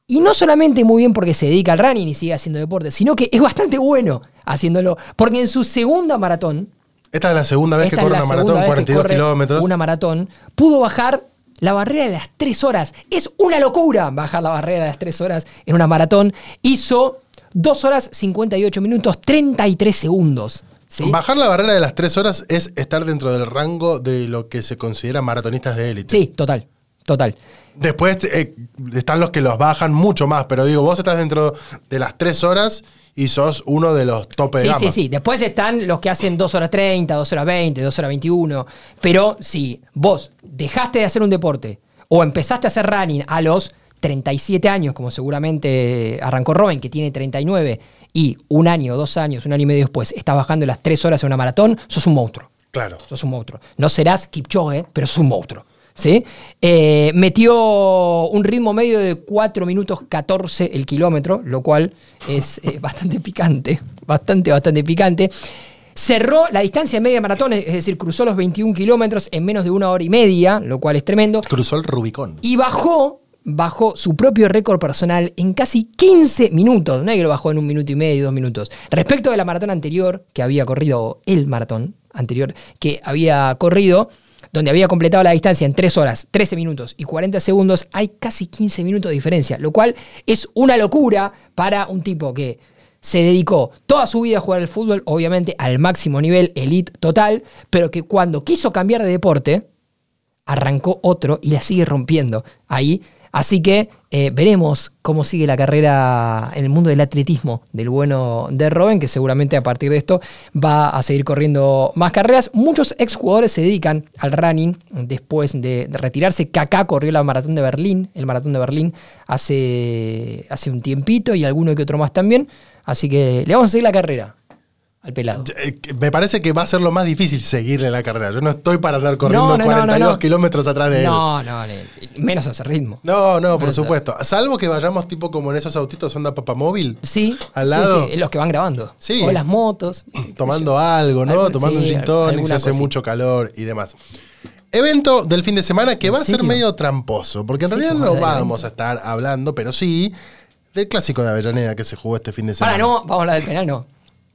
Speaker 2: Y no solamente muy bien porque se dedica al running y sigue haciendo deporte, sino que es bastante bueno haciéndolo. Porque en su segunda maratón,
Speaker 1: Esta es la segunda vez que corre una maratón,
Speaker 2: vez que
Speaker 1: 42
Speaker 2: corre
Speaker 1: kilómetros.
Speaker 2: Una maratón, pudo bajar la barrera de las 3 horas. Es una locura bajar la barrera de las 3 horas en una maratón. Hizo 2 horas 58 minutos 33 segundos. ¿sí?
Speaker 1: Bajar la barrera de las tres horas es estar dentro del rango de lo que se considera maratonistas de élite.
Speaker 2: Sí, total, total.
Speaker 1: Después eh, están los que los bajan mucho más, pero digo, vos estás dentro de las tres horas y sos uno de los tope de
Speaker 2: Sí,
Speaker 1: gama.
Speaker 2: sí, sí. Después están los que hacen 2 horas 30, 2 horas 20, 2 horas 21. Pero si vos dejaste de hacer un deporte o empezaste a hacer running a los 37 años, como seguramente arrancó Robin, que tiene 39, y un año, dos años, un año y medio después estás bajando las 3 horas en una maratón, sos un monstruo.
Speaker 1: Claro.
Speaker 2: Sos un monstruo. No serás Kipchoge, pero sos un monstruo. ¿Sí? Eh, metió un ritmo medio de 4 minutos 14 el kilómetro, lo cual es eh, bastante picante. Bastante, bastante picante. Cerró la distancia de media maratón, es decir, cruzó los 21 kilómetros en menos de una hora y media, lo cual es tremendo.
Speaker 1: Cruzó el Rubicón.
Speaker 2: Y bajó, bajó su propio récord personal en casi 15 minutos. No es que lo bajó en un minuto y medio, dos minutos. Respecto de la maratón anterior, que había corrido, el maratón anterior que había corrido, donde había completado la distancia en 3 horas, 13 minutos y 40 segundos, hay casi 15 minutos de diferencia, lo cual es una locura para un tipo que se dedicó toda su vida a jugar al fútbol, obviamente al máximo nivel, elite total, pero que cuando quiso cambiar de deporte, arrancó otro y la sigue rompiendo ahí. Así que eh, veremos cómo sigue la carrera en el mundo del atletismo del bueno de Robin, que seguramente a partir de esto va a seguir corriendo más carreras. Muchos exjugadores se dedican al running después de, de retirarse. Kaká corrió la maratón de Berlín, el maratón de Berlín hace, hace un tiempito y alguno que otro más también. Así que le vamos a seguir la carrera al pelado.
Speaker 1: Eh, Me parece que va a ser lo más difícil seguirle la carrera. Yo no estoy para andar corriendo
Speaker 2: No, no, no,
Speaker 1: 42
Speaker 2: no, no.
Speaker 1: kilómetros atrás de él.
Speaker 2: No, no, menos a ese ritmo.
Speaker 1: No, no, por supuesto. Salvo que vayamos tipo como en esos autitos onda papamóvil,
Speaker 2: Sí,
Speaker 1: Al
Speaker 2: sí,
Speaker 1: lado.
Speaker 2: sí, los que van grabando.
Speaker 1: Sí.
Speaker 2: O las motos.
Speaker 1: tomando algo, ¿no?
Speaker 2: Algo-
Speaker 1: tomando
Speaker 2: sí,
Speaker 1: un gin tonic, se hace
Speaker 2: cosita.
Speaker 1: mucho calor y demás. Evento del fin de semana que
Speaker 2: ¿En
Speaker 1: va a ser medio tramposo, porque en
Speaker 2: Sí,
Speaker 1: realidad no vamos a estar hablando, pero sí del clásico de Avellaneda que se jugó este fin de semana.
Speaker 2: Para, no, vamos a hablar del penal, no.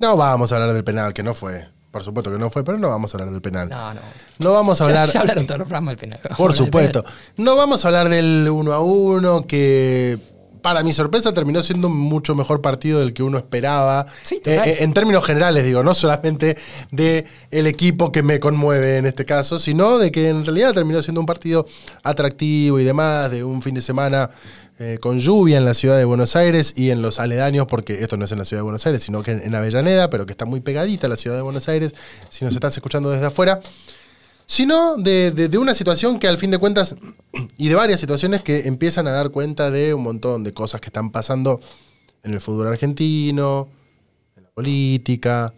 Speaker 1: No vamos a hablar del penal, que no fue. Por supuesto que no fue, pero no vamos a hablar del penal.
Speaker 2: No, no.
Speaker 1: No vamos a hablar.
Speaker 2: ya hablaron todos los programas del penal.
Speaker 1: Por supuesto.
Speaker 2: penal.
Speaker 1: No vamos a hablar del 1 a 1, que para mi sorpresa terminó siendo un mucho mejor partido del que uno esperaba.
Speaker 2: Sí.
Speaker 1: Eh, eh, en términos generales, digo, no solamente de el equipo que me conmueve en este caso, sino de que en realidad terminó siendo un partido atractivo y demás, de un fin de semana eh, con lluvia en la ciudad de Buenos Aires y en los aledaños, porque esto no es en la ciudad de Buenos Aires, sino que en, en Avellaneda, pero que está muy pegadita a la ciudad de Buenos Aires, si nos estás escuchando desde afuera sino de, de- una situación que al fin de cuentas, y de varias situaciones que empiezan a dar cuenta de un montón de cosas que están pasando en el fútbol argentino, en la política,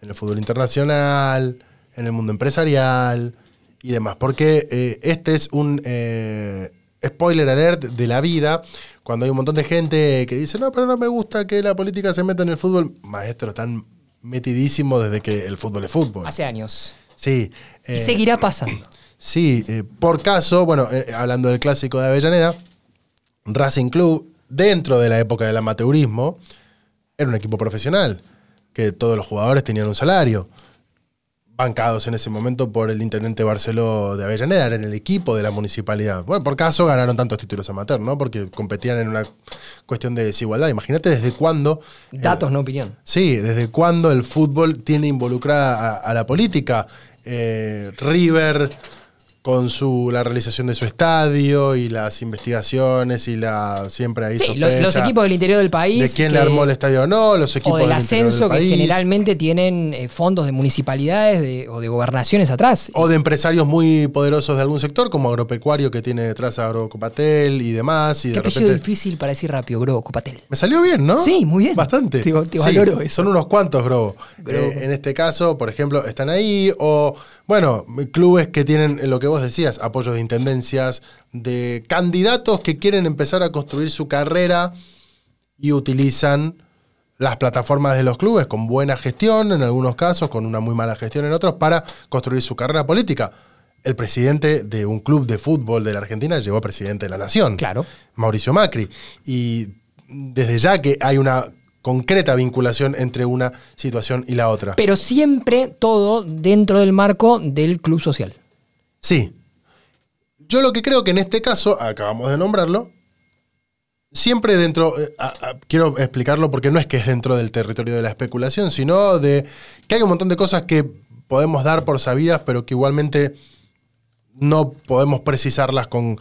Speaker 1: en el fútbol internacional, en el mundo empresarial y demás. Porque eh, este es un eh, spoiler alert de la vida, cuando hay un montón de gente que dice, no, pero no me gusta que la política se meta en el fútbol. Maestro, están metidísimos desde que el fútbol es fútbol.
Speaker 2: Hace años.
Speaker 1: Sí.
Speaker 2: Y
Speaker 1: eh,
Speaker 2: seguirá pasando.
Speaker 1: Sí, eh, por caso, bueno, eh, hablando del clásico de Avellaneda, Racing Club, dentro de la época del amateurismo, era un equipo profesional, que todos los jugadores tenían un salario, bancados en ese momento por el intendente Barceló de Avellaneda, era en el equipo de la municipalidad. Bueno, por caso ganaron tantos títulos amateur, ¿no? Porque competían en una cuestión de desigualdad. Imagínate desde cuándo... eh,
Speaker 2: Datos, no opinión.
Speaker 1: Sí, desde cuándo el fútbol tiene involucrada a, a la política. Eh, River con su la realización de su estadio y las investigaciones y la siempre ahí
Speaker 2: Sí, lo-
Speaker 1: sospecha
Speaker 2: los equipos del interior del país.
Speaker 1: de quién
Speaker 2: que-
Speaker 1: le armó el estadio o no, los equipos
Speaker 2: o del
Speaker 1: del interior
Speaker 2: ascenso
Speaker 1: del
Speaker 2: que
Speaker 1: país,
Speaker 2: generalmente tienen eh, fondos de municipalidades de- o de gobernaciones atrás.
Speaker 1: o de empresarios muy poderosos de algún sector como agropecuario que tiene detrás a Agrocopatel y demás y
Speaker 2: Qué
Speaker 1: de
Speaker 2: apellido
Speaker 1: repente
Speaker 2: difícil para decir rápido, Grobo Copatel.
Speaker 1: Me salió bien, ¿no?
Speaker 2: Sí, muy bien.
Speaker 1: Bastante.
Speaker 2: Te- te
Speaker 1: Sí,
Speaker 2: valoro eso.
Speaker 1: Son unos cuantos, Grobo.
Speaker 2: Grobo.
Speaker 1: Eh, en este caso, por ejemplo, están ahí. O, bueno, clubes que tienen eh, lo que vos decías, apoyos de intendencias, de candidatos que quieren empezar a construir su carrera y utilizan las plataformas de los clubes con buena gestión en algunos casos, con una muy mala gestión en otros, para construir su carrera política. El presidente de un club de fútbol de la Argentina llegó a presidente de la Nación.
Speaker 2: Claro.
Speaker 1: Mauricio Macri. Y desde ya que hay una concreta vinculación entre una situación y la otra.
Speaker 2: Pero siempre todo dentro del marco del club social.
Speaker 1: Sí. Yo lo que creo que en este caso, acabamos de nombrarlo, siempre dentro, eh, a- a- quiero explicarlo porque no es que es dentro del territorio de la especulación, sino de que hay un montón de cosas que podemos dar por sabidas, pero que igualmente no podemos precisarlas con,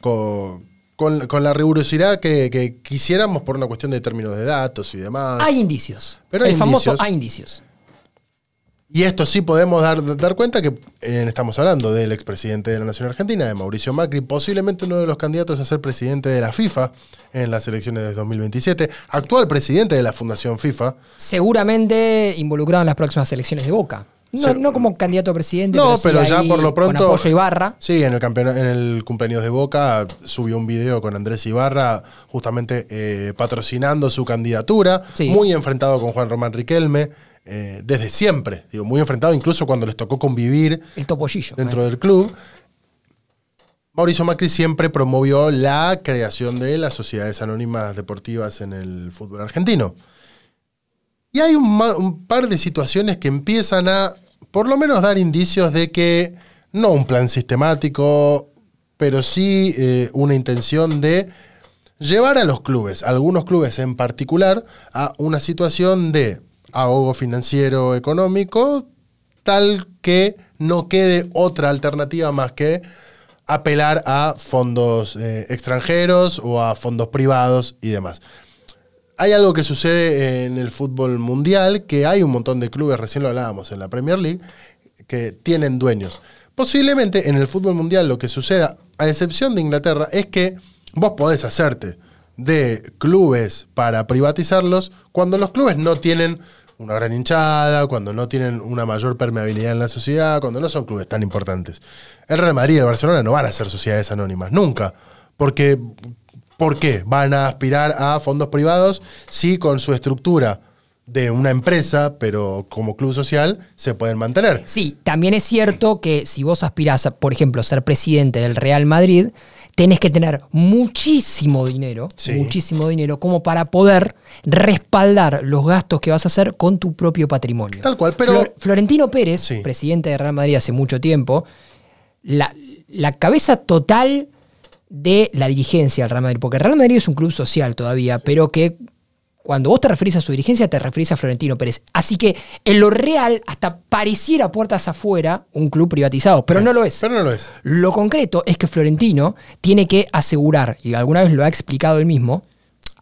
Speaker 1: con, con- con la rigurosidad que, que quisiéramos por una cuestión de términos de datos y demás.
Speaker 2: Hay indicios.
Speaker 1: Pero
Speaker 2: el famoso hay indicios.
Speaker 1: Y esto sí podemos dar, dar cuenta que eh, estamos hablando del expresidente de la Nación Argentina, de Mauricio Macri, posiblemente uno de los candidatos a ser presidente de la FIFA en las elecciones de 2027, actual presidente de la Fundación FIFA.
Speaker 2: Seguramente involucrado en las próximas elecciones de Boca. No,
Speaker 1: Se-
Speaker 2: no como candidato a presidente,
Speaker 1: No, pero ya
Speaker 2: ahí
Speaker 1: por lo pronto.
Speaker 2: Con apoyo Ibarra.
Speaker 1: Sí, en el, campeona- en el cumpleaños de Boca subió un video con Andrés Ibarra, justamente eh, patrocinando su candidatura,
Speaker 2: Sí.
Speaker 1: muy enfrentado con Juan Román Riquelme, eh, desde siempre, digo, muy enfrentado, incluso cuando les tocó convivir
Speaker 2: El topollillo.
Speaker 1: dentro del club. Mauricio Macri siempre promovió la creación de las sociedades anónimas deportivas en el fútbol argentino. Y hay un, par de situaciones que empiezan a, por lo menos, dar indicios de que no un plan sistemático, pero sí eh, una intención de llevar a los clubes, algunos clubes en particular, a una situación de ahogo financiero económico, tal que no quede otra alternativa más que apelar a fondos eh, extranjeros o a fondos privados y demás. Hay algo que sucede en el fútbol mundial, que hay un montón de clubes, recién lo hablábamos en la Premier League, que tienen dueños. Posiblemente en el fútbol mundial lo que suceda, a excepción de Inglaterra, es que vos podés hacerte de clubes para privatizarlos cuando los clubes no tienen una gran hinchada, cuando no tienen una mayor permeabilidad en la sociedad, cuando no son clubes tan importantes. El Real Madrid y el Barcelona no van a ser sociedades anónimas, nunca. Porque, ¿por qué? Van a aspirar a fondos privados si con su estructura de una empresa, pero como club social, se pueden mantener.
Speaker 2: Sí, también es cierto que si vos aspirás, a, por ejemplo, ser presidente del Real Madrid, tenés que tener muchísimo dinero,
Speaker 1: Sí.
Speaker 2: muchísimo dinero, como para poder respaldar los gastos que vas a hacer con tu propio patrimonio.
Speaker 1: Tal cual, pero-
Speaker 2: Flor- Florentino Pérez,
Speaker 1: Sí.
Speaker 2: presidente de Real Madrid hace mucho tiempo, la, la cabeza total de la dirigencia del Real Madrid, porque el Real Madrid es un club social todavía, pero que cuando vos te referís a su dirigencia, te referís a Florentino Pérez. Así que en lo real, hasta pareciera puertas afuera un club privatizado, pero no lo es.
Speaker 1: Pero no lo es.
Speaker 2: Lo concreto es que Florentino tiene que asegurar, y alguna vez lo ha explicado él mismo,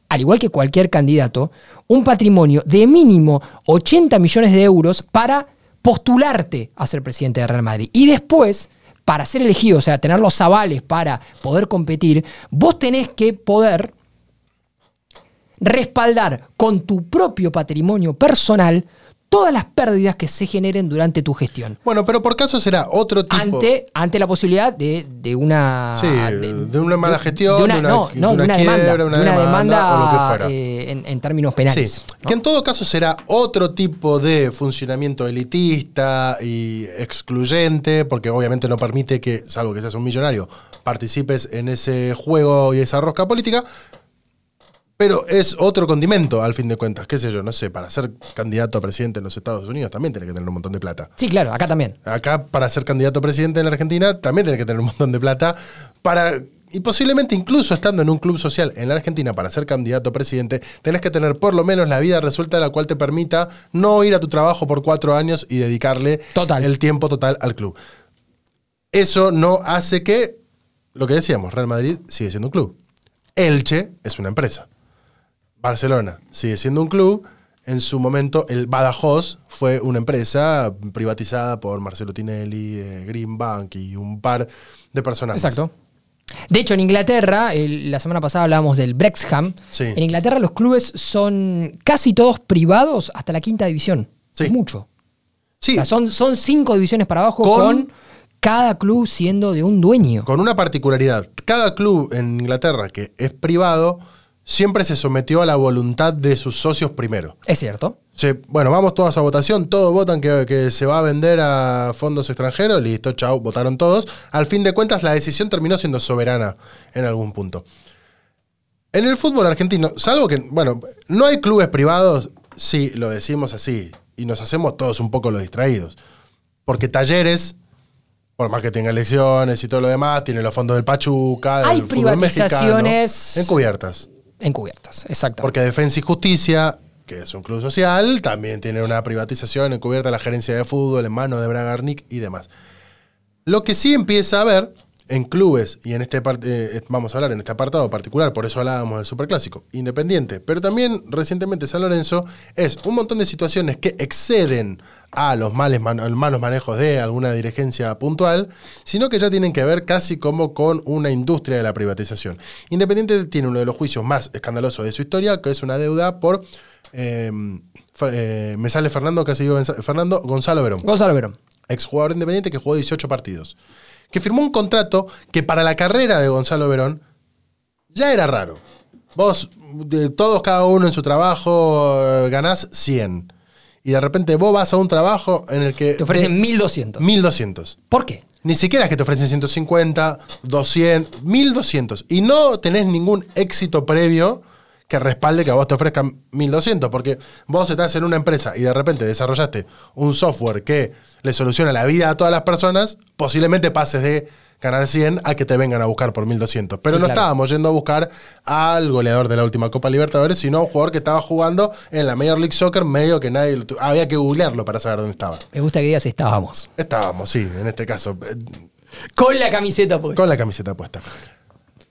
Speaker 2: al igual que cualquier candidato, un patrimonio de mínimo 80 millones de euros para postularte a ser presidente de Real Madrid. Y después, para ser elegido, o sea, tener los avales para poder competir, vos tenés que poder respaldar con tu propio patrimonio personal todas las pérdidas que se generen durante tu gestión
Speaker 1: Bueno, pero por caso será otro tipo.
Speaker 2: ante, ante la posibilidad de, de una
Speaker 1: Sí, de una mala gestión,
Speaker 2: de una, no, no, demanda,
Speaker 1: quiebra,
Speaker 2: de
Speaker 1: una
Speaker 2: una
Speaker 1: demanda,
Speaker 2: demanda,
Speaker 1: o lo que fuera.
Speaker 2: eh, en, en términos penales.
Speaker 1: Sí,
Speaker 2: ¿no?
Speaker 1: que en todo caso será otro tipo de funcionamiento elitista y excluyente, porque obviamente no permite que, salvo que seas un millonario, participes en ese juego y esa rosca política. Pero es otro condimento, al fin de cuentas. ¿Qué sé yo? No sé, para ser candidato a presidente en los Estados Unidos también tiene que tener un montón de plata.
Speaker 2: Sí, claro, acá también.
Speaker 1: Acá, para ser candidato a presidente en la Argentina, también tiene que tener un montón de plata. Para, y posiblemente incluso estando en un club social en la Argentina para ser candidato a presidente, tenés que tener por lo menos la vida resuelta la cual te permita no ir a tu trabajo por cuatro años y dedicarle
Speaker 2: Total.
Speaker 1: el tiempo total al club. Eso no hace que, lo que decíamos, Real Madrid sigue siendo un club. Elche es una empresa. Barcelona sigue siendo un club. En su momento, el Badajoz fue una empresa privatizada por Marcelo Tinelli, eh, Greenbank y un par de personas.
Speaker 2: Exacto. De hecho, en Inglaterra, el- la semana pasada hablábamos del Brexham.
Speaker 1: Sí.
Speaker 2: En Inglaterra los clubes son casi todos privados hasta la quinta división.
Speaker 1: Sí.
Speaker 2: Es mucho.
Speaker 1: Sí,
Speaker 2: O sea, son, son cinco divisiones para abajo
Speaker 1: Con-
Speaker 2: con, cada club siendo de un dueño.
Speaker 1: con una particularidad. Cada club en Inglaterra que es privado siempre se sometió a la voluntad de sus socios primero.
Speaker 2: Es cierto.
Speaker 1: Bueno, vamos todos a votación, todos votan que, que se va a vender a fondos extranjeros, listo, chau, votaron todos. Al fin de cuentas, la decisión terminó siendo soberana en algún punto. En el fútbol argentino, salvo que, bueno, no hay clubes privados, sí, lo decimos así, y nos hacemos todos un poco los distraídos. Porque talleres, por más que tenga elecciones y todo lo demás, tiene los fondos del Pachuca, del
Speaker 2: Hay
Speaker 1: fútbol
Speaker 2: privatizaciones-
Speaker 1: mexicano, encubiertas.
Speaker 2: Encubiertas, exactamente.
Speaker 1: Porque Defensa y Justicia, que es un club social, también tiene una privatización encubierta la gerencia de fútbol en manos de Bragarnik y demás. Lo que sí empieza a haber en clubes, y en este eh, vamos a hablar en este apartado particular, por eso hablábamos del superclásico, independiente, pero también recientemente San Lorenzo, es un montón de situaciones que exceden a los males malos manejos de alguna dirigencia puntual, sino que ya tienen que ver casi como con una industria de la privatización. Independiente tiene uno de los juicios más escandalosos de su historia, que es una deuda por, eh, Fer- eh, me sale Fernando, casi digo Fernando Gonzalo Verón
Speaker 2: Gonzalo Verón.
Speaker 1: exjugador independiente que jugó 18 partidos, que firmó un contrato que para la carrera de Gonzalo Verón ya era raro. Vos, de todos, cada uno en su trabajo, eh, ganás 100. Y de repente vos vas a un trabajo en el que...
Speaker 2: Te ofrecen
Speaker 1: de-
Speaker 2: 1200.
Speaker 1: 1200.
Speaker 2: ¿Por qué?
Speaker 1: Ni siquiera es que te ofrecen 150, 200, 1200. Y no tenés ningún éxito previo que respalde que a vos te ofrezcan 1200. Porque vos estás en una empresa y de repente desarrollaste un software que le soluciona la vida a todas las personas, posiblemente pases de ganar 100 a que te vengan a buscar por 1200. Pero
Speaker 2: Sí,
Speaker 1: no
Speaker 2: claro.
Speaker 1: estábamos yendo a buscar al goleador de la última Copa Libertadores, sino a un jugador que estaba jugando en la Major League Soccer, medio que nadie. Había que googlearlo para saber dónde estaba.
Speaker 2: Me gusta que digas estábamos.
Speaker 1: Estábamos, sí, en este caso. eh,
Speaker 2: Con la camiseta, pues.
Speaker 1: con la camiseta puesta.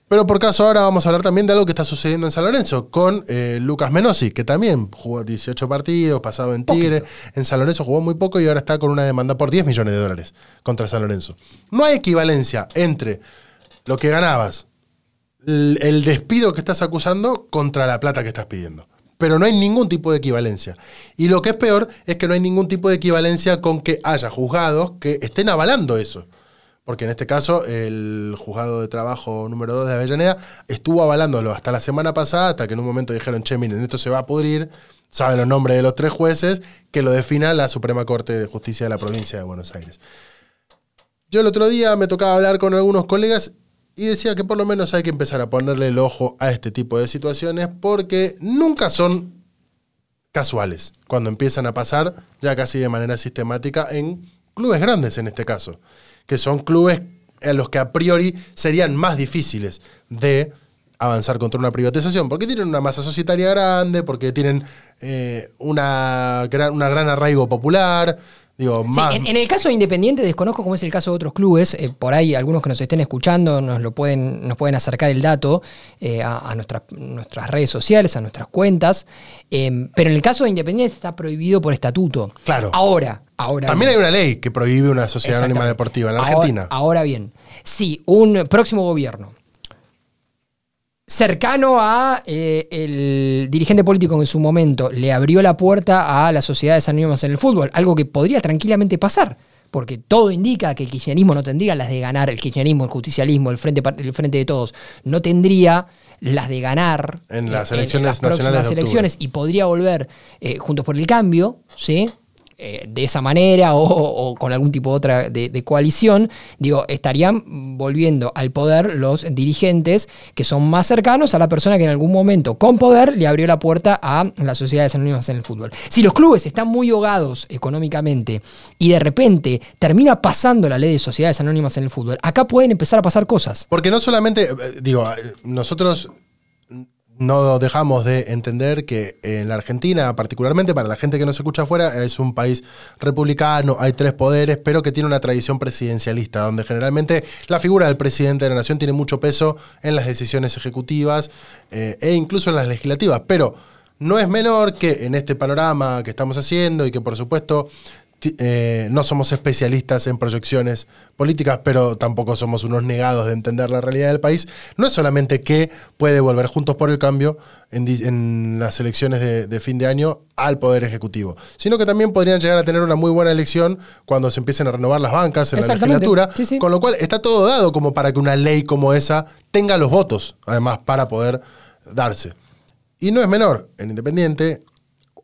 Speaker 1: Pero por caso ahora vamos a hablar también de algo que está sucediendo en San Lorenzo con eh, Lucas Menosi, que también jugó 18 partidos, pasado en Tigre. En San Lorenzo jugó muy poco y ahora está con una demanda por 10 millones de dólares contra San Lorenzo. No hay equivalencia entre lo que ganabas, el, el despido que estás acusando contra la plata que estás pidiendo. Pero no hay ningún tipo de equivalencia. Y lo que es peor es que no hay ningún tipo de equivalencia con que haya juzgados que estén avalando eso. Porque en este caso, el juzgado de trabajo número 2 de Avellaneda estuvo avalándolo hasta la semana pasada, hasta que en un momento dijeron, che, miren, esto se va a pudrir, saben los nombres de los tres jueces, que lo defina la Suprema Corte de Justicia de la provincia de Buenos Aires. Yo el otro día me tocaba hablar con algunos colegas y decía que por lo menos hay que empezar a ponerle el ojo a este tipo de situaciones porque nunca son casuales cuando empiezan a pasar ya casi de manera sistemática en clubes grandes en este caso, que son clubes en los que a priori serían más difíciles de avanzar contra una privatización, porque tienen una masa societaria grande, porque tienen eh, una, gran, una gran arraigo popular, digo,
Speaker 2: Sí,
Speaker 1: más...
Speaker 2: en, en el caso de Independiente desconozco cómo es el caso de otros clubes. eh, por ahí algunos que nos estén escuchando nos lo pueden, nos pueden acercar el dato eh, a, nuestras redes sociales, a nuestras cuentas. eh, pero en el caso de Independiente está prohibido por estatuto.
Speaker 1: Claro.
Speaker 2: Ahora, ahora.
Speaker 1: También hay
Speaker 2: bien.
Speaker 1: una ley que prohíbe una sociedad anónima deportiva en la
Speaker 2: Ahora-
Speaker 1: Argentina.
Speaker 2: Ahora, bien, si un próximo gobierno cercano a eh, el dirigente político que en su momento le abrió la puerta a las sociedades anónimas en el fútbol, algo que podría tranquilamente pasar. Porque todo indica que el kirchnerismo no tendría las de ganar, el kirchnerismo, el justicialismo, el frente, el frente de todos, no tendría las de ganar
Speaker 1: En las elecciones
Speaker 2: las
Speaker 1: nacionales
Speaker 2: próximas
Speaker 1: de octubre.
Speaker 2: elecciones y podría volver eh, juntos por el cambio, ¿sí? Eh, de esa manera o, con algún tipo de otra de, de coalición, digo, estarían volviendo al poder los dirigentes que son más cercanos a la persona que en algún momento con poder le abrió la puerta a las sociedades anónimas en el fútbol. Si los clubes están muy ahogados económicamente y de repente termina pasando la ley de sociedades anónimas en el fútbol, acá pueden empezar a pasar cosas.
Speaker 1: Porque no solamente, eh, digo, eh, nosotros no dejamos de entender que en la Argentina, particularmente para la gente que nos escucha afuera, es un país republicano, hay tres poderes, pero que tiene una tradición presidencialista, donde generalmente la figura del presidente de la nación tiene mucho peso en las decisiones ejecutivas eh, e incluso en las legislativas. Pero no es menor que en este panorama que estamos haciendo y que por supuesto eh, no somos especialistas en proyecciones políticas, pero tampoco somos unos negados de entender la realidad del país. No es solamente que puede volver Juntos por el Cambio en, las elecciones de, de fin de año al Poder Ejecutivo, sino que también podrían llegar a tener una muy buena elección cuando se empiecen a renovar las bancas en la legislatura,
Speaker 2: Sí, sí.
Speaker 1: con lo cual está todo dado como para que una ley como esa tenga los votos, además, para poder darse. Y no es menor en Independiente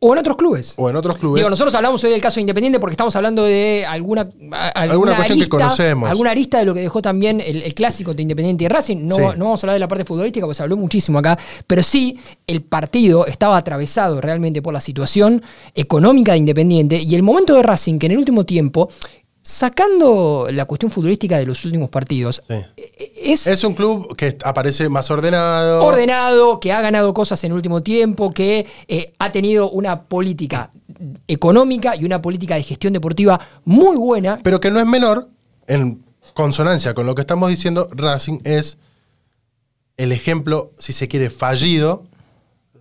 Speaker 2: O en otros clubes.
Speaker 1: o en otros clubes.
Speaker 2: Digo, nosotros hablamos hoy del caso de Independiente porque estamos hablando de alguna, a-
Speaker 1: Alguna cuestión que conocemos.
Speaker 2: Alguna arista de lo que dejó también el, el clásico de Independiente y Racing. No,
Speaker 1: Sí.
Speaker 2: no vamos a hablar de la parte futbolística porque se habló muchísimo acá. Pero sí, el partido estaba atravesado realmente por la situación económica de Independiente y el momento de Racing que en el último tiempo, sacando la cuestión futbolística de los últimos partidos,
Speaker 1: Sí.
Speaker 2: e- es,
Speaker 1: Es un club que aparece más ordenado.
Speaker 2: ordenado, que ha ganado cosas en el último tiempo, que eh, ha tenido una política económica y una política de gestión deportiva muy buena.
Speaker 1: Pero que no es menor, en consonancia con lo que estamos diciendo, Racing es el ejemplo, si se quiere, fallido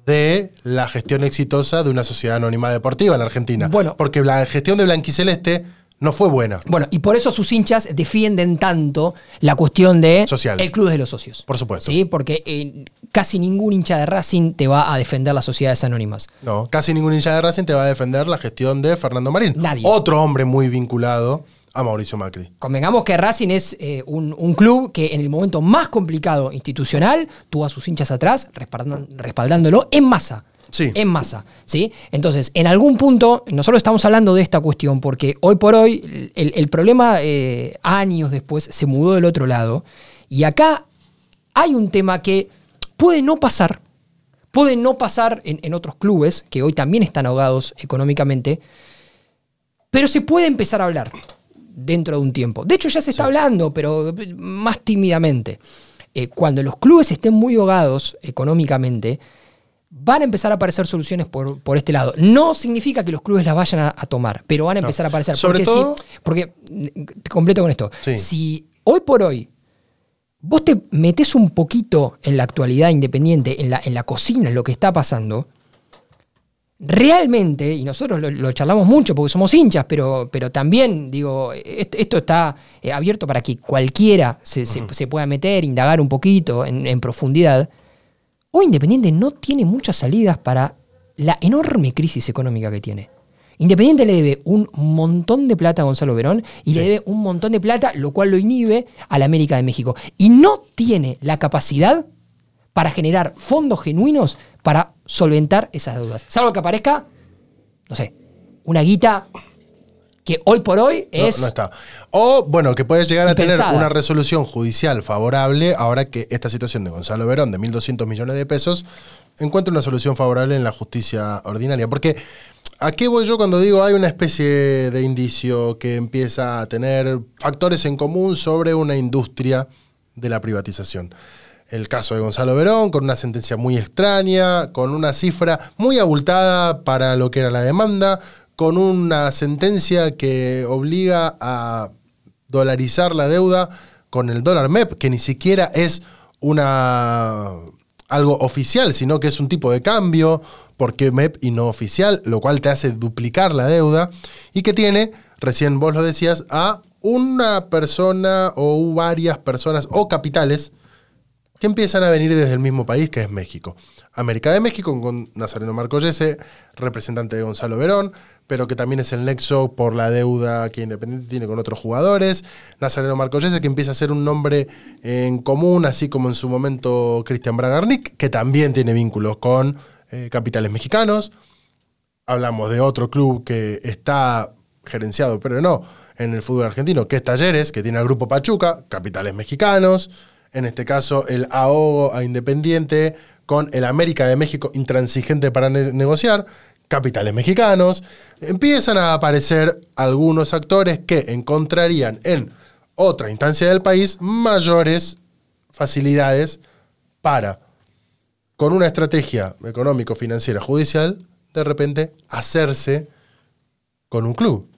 Speaker 1: de la gestión exitosa de una sociedad anónima deportiva en la Argentina.
Speaker 2: Bueno.
Speaker 1: Porque la gestión de Blanquiceleste no fue buena,
Speaker 2: Bueno, y por eso sus hinchas defienden tanto la cuestión de
Speaker 1: Social.
Speaker 2: el club de los socios.
Speaker 1: por supuesto.
Speaker 2: Sí, porque eh, casi ningún hincha de Racing te va a defender las sociedades anónimas.
Speaker 1: No, casi ningún hincha de Racing te va a defender la gestión de Fernando Marín.
Speaker 2: Nadie.
Speaker 1: Otro hombre muy vinculado a Mauricio Macri.
Speaker 2: Convengamos que Racing es eh, un, un club que en el momento más complicado institucional tuvo a sus hinchas atrás respaldándolo en masa.
Speaker 1: Sí.
Speaker 2: En masa. ¿sí? Entonces, en algún punto, nosotros estamos hablando de esta cuestión porque hoy por hoy el, el problema eh, años después se mudó del otro lado y acá hay un tema que puede no pasar, puede no pasar en, en otros clubes que hoy también están ahogados económicamente, pero se puede empezar a hablar dentro de un tiempo. De hecho, ya se está hablando, pero más tímidamente. Eh, cuando los clubes estén muy ahogados económicamente, van a empezar a aparecer soluciones por, por este lado. No significa que los clubes las vayan a, a tomar, pero van a empezar a aparecer.
Speaker 1: Sobre
Speaker 2: porque
Speaker 1: todo-
Speaker 2: si- porque, mm, te completo con esto.
Speaker 1: Sí.
Speaker 2: Si hoy por hoy vos te metés un poquito en la actualidad independiente, en la, en la cocina, en lo que está pasando, realmente, y nosotros lo, lo charlamos mucho porque somos hinchas, pero, pero también, digo, est- esto está eh, abierto para que cualquiera se, se- se pueda meter, indagar un poquito en, en profundidad. Hoy Independiente no tiene muchas salidas para la enorme crisis económica que tiene. Independiente le debe un montón de plata a Gonzalo Verón y le debe un montón de plata, lo cual lo inhibe a la América de México. Y no tiene la capacidad para generar fondos genuinos para solventar esas deudas. Salvo que aparezca, no sé, una guita que hoy por hoy
Speaker 1: No,
Speaker 2: es...
Speaker 1: no está. O, bueno, que puedes llegar a tener una resolución judicial favorable ahora que esta situación de Gonzalo Verón de 1.200 millones de pesos encuentra una solución favorable en la justicia ordinaria. Porque, ¿a qué voy yo cuando digo hay una especie de indicio que empieza a tener factores en común sobre una industria de la privatización? El caso de Gonzalo Verón, con una sentencia muy extraña, con una cifra muy abultada para lo que era la demanda, con una sentencia que obliga a dolarizar la deuda con el dólar MEP, que ni siquiera es una algo oficial, sino que es un tipo de cambio, porque MEP y no oficial, lo cual te hace duplicar la deuda, y que tiene, recién vos lo decías, a una persona o varias personas o capitales que empiezan a venir desde el mismo país, que es México. América de México, con Nazareno Marcollese, representante de Gonzalo Verón, pero que también es el nexo por la deuda que Independiente tiene con otros jugadores. Nazareno Marcollese, que empieza a ser un nombre en común, así como en su momento Cristian Bragarnik, que también tiene vínculos con eh, capitales mexicanos. Hablamos de otro club que está gerenciado, pero no, en el fútbol argentino, que es Talleres, que tiene al Grupo Pachuca, capitales mexicanos. En este caso, el ahogo a Independiente con el América de México intransigente para ne- negociar, capitales mexicanos. Empiezan a aparecer algunos actores que encontrarían en otra instancia del país mayores facilidades para, con una estrategia económico-financiera judicial, de repente hacerse con un club.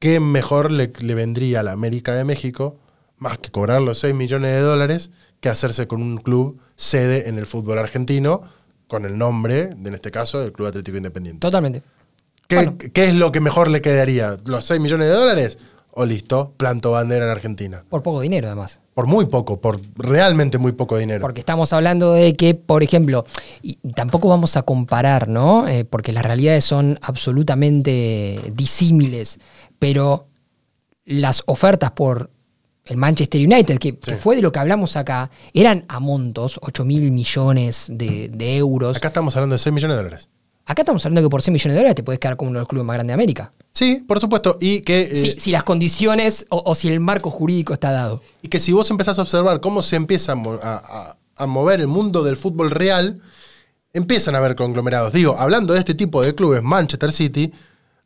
Speaker 1: ¿Qué mejor le, le vendría a la América de México, más que cobrar los 6 millones de dólares, que hacerse con un club sede en el fútbol argentino, con el nombre, en este caso, del Club Atlético Independiente?
Speaker 2: Totalmente.
Speaker 1: ¿Qué,
Speaker 2: Bueno.
Speaker 1: qué es lo que mejor le quedaría? ¿Los 6 millones de dólares? O listo, planto bandera en Argentina.
Speaker 2: Por poco dinero, además.
Speaker 1: Por muy poco, por realmente muy poco dinero.
Speaker 2: Porque estamos hablando de que, por ejemplo, y tampoco vamos a comparar, ¿no? Eh, porque las realidades son absolutamente disímiles, pero las ofertas por el Manchester United, que, que fue de lo que hablamos acá, eran a montos, 8 mil millones de, de euros.
Speaker 1: Acá estamos hablando de 6 millones de dólares.
Speaker 2: Acá estamos hablando que por 6 millones de dólares te puedes quedar como uno de los clubes más grandes de América.
Speaker 1: Sí, por supuesto. Y que, eh,
Speaker 2: Si, si las condiciones o, o si el marco jurídico está dado.
Speaker 1: y que si vos empezás a observar cómo se empieza a- a mover el mundo del fútbol real, empiezan a haber conglomerados. Digo, hablando de este tipo de clubes, Manchester City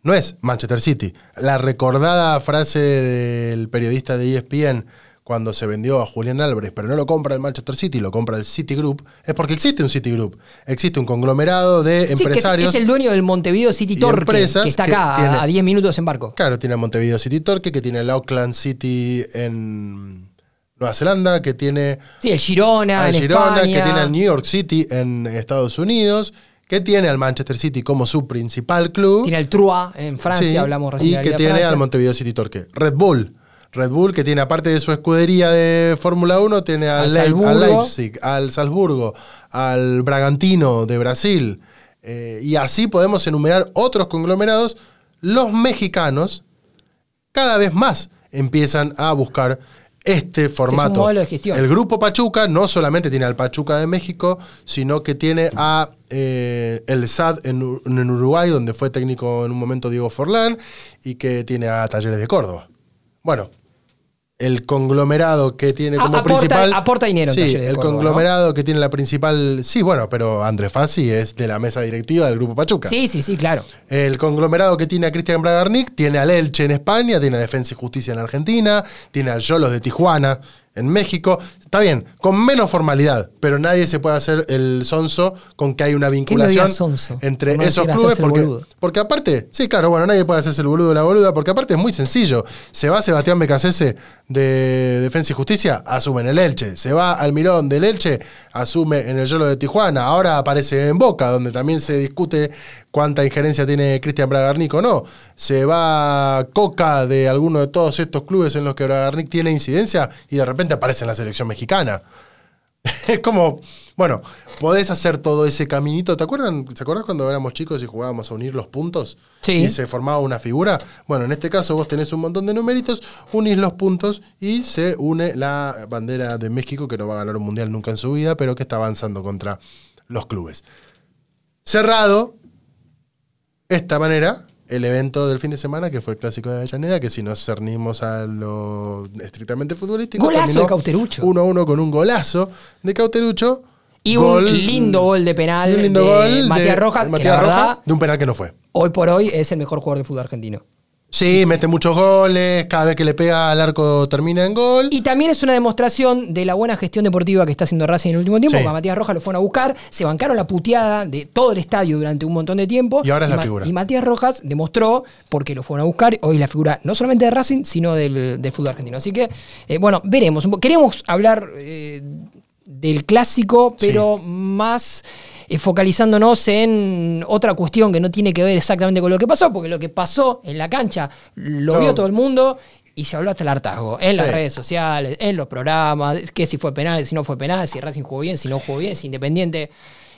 Speaker 1: no es Manchester City. La recordada frase del periodista de ESPN cuando se vendió a Julián Álvarez, pero no lo compra el Manchester City, lo compra el Citigroup, es porque existe un Citigroup. Existe un conglomerado de
Speaker 2: Sí, que es,
Speaker 1: empresarios.
Speaker 2: es el dueño del Montevideo City Torque,
Speaker 1: empresas
Speaker 2: que está acá a-
Speaker 1: tiene-
Speaker 2: a 10 minutos en barco.
Speaker 1: Claro, tiene a Montevideo City Torque, que tiene el Auckland City en Nueva Zelanda, que tiene
Speaker 2: Sí, el Girona
Speaker 1: al
Speaker 2: en
Speaker 1: Girona,
Speaker 2: España.
Speaker 1: que tiene al New York City en Estados Unidos, que tiene al Manchester City como su principal club.
Speaker 2: Tiene el Trua en Francia,
Speaker 1: Sí,
Speaker 2: hablamos recién
Speaker 1: Y que tiene
Speaker 2: Francia.
Speaker 1: al Montevideo City Torque. Red Bull. Red Bull, que tiene, aparte de su escudería de Fórmula 1, tiene al,
Speaker 2: Al Salzburgo.
Speaker 1: al Leipzig, al Salzburgo, al Bragantino de Brasil. eh, y así podemos enumerar otros conglomerados. Los mexicanos cada vez más empiezan a buscar este formato.
Speaker 2: modelo de gestión.
Speaker 1: El grupo Pachuca no solamente tiene al Pachuca de México, sino que tiene a eh, el SAD en, Ur- en Uruguay, donde fue técnico en un momento Diego Forlán, y que tiene a Talleres de Córdoba. Bueno, el conglomerado que tiene como
Speaker 2: aporta-
Speaker 1: principal.
Speaker 2: aporta dinero
Speaker 1: Sí, el
Speaker 2: Córdoba, ¿no?
Speaker 1: conglomerado que tiene la principal. Sí, bueno, pero André Fassi es de la mesa directiva del grupo Pachuca.
Speaker 2: Sí, sí, sí, claro.
Speaker 1: El conglomerado que tiene a Cristian Bragarnik tiene al Elche en España, tiene a Defensa y Justicia en Argentina, tiene al Yolos de Tijuana en México. Está bien, con menos formalidad, pero nadie se puede hacer el sonso con que hay una vinculación
Speaker 2: sonso?
Speaker 1: entre
Speaker 2: no
Speaker 1: esos clubes. Porque, porque aparte, sí, claro, bueno, nadie puede hacerse el boludo o la boluda, porque aparte es muy sencillo. Se va Sebastián Becasese de Defensa y Justicia, asume en el Elche. Se va al Mirón del Elche, asume en el Yolo de Tijuana. Ahora aparece en Boca, donde también se discute cuánta injerencia tiene Cristian Bragarnik o no. Se va Coca de alguno de todos estos clubes en los que Bragarnik tiene incidencia y de repente aparece en la selección mexicana. Es como, bueno, podés hacer todo ese caminito. ¿Te acuerdan? ¿Te acuerdas cuando éramos chicos y jugábamos a unir los puntos?
Speaker 2: Sí.
Speaker 1: Y se formaba una figura. Bueno, en este caso vos tenés un montón de numeritos, unís los puntos y se une la bandera de México, que no va a ganar un mundial nunca en su vida, pero que está avanzando contra los clubes. Cerrado, esta manera, el evento del fin de semana, que fue el clásico de Avellaneda, que si nos cernimos a lo estrictamente futbolístico.
Speaker 2: Golazo de Cauterucho.
Speaker 1: 1 a 1 con un golazo de Cauterucho.
Speaker 2: Y
Speaker 1: Gol-
Speaker 2: un lindo gol de penal
Speaker 1: y un lindo
Speaker 2: de
Speaker 1: gol
Speaker 2: Matías Rojas,
Speaker 1: de
Speaker 2: que
Speaker 1: Matías
Speaker 2: la
Speaker 1: Rojas,
Speaker 2: verdad,
Speaker 1: de un penal que no fue.
Speaker 2: hoy por hoy es el mejor jugador de fútbol argentino.
Speaker 1: Sí, mete muchos goles, cada vez que le pega al arco termina en gol.
Speaker 2: Y también es una demostración de la buena gestión deportiva que está haciendo Racing en el último tiempo,
Speaker 1: Sí.
Speaker 2: porque a Matías Rojas lo fueron a buscar, se bancaron la puteada de todo el estadio durante un montón de tiempo.
Speaker 1: Y ahora es la figura.
Speaker 2: Y Matías Rojas demostró, porque lo fueron a buscar, hoy es la figura no solamente de Racing, sino del, del fútbol argentino. Así que, eh, bueno, veremos. Queremos hablar eh, del clásico, pero más eh, focalizándonos en otra cuestión que no tiene que ver exactamente con lo que pasó, porque lo que pasó en la cancha lo
Speaker 1: No.
Speaker 2: vio todo el mundo y se habló hasta el hartazgo en las redes sociales, en los programas, que si fue penal, si no fue penal, si Racing jugó bien, si no jugó bien, si Independiente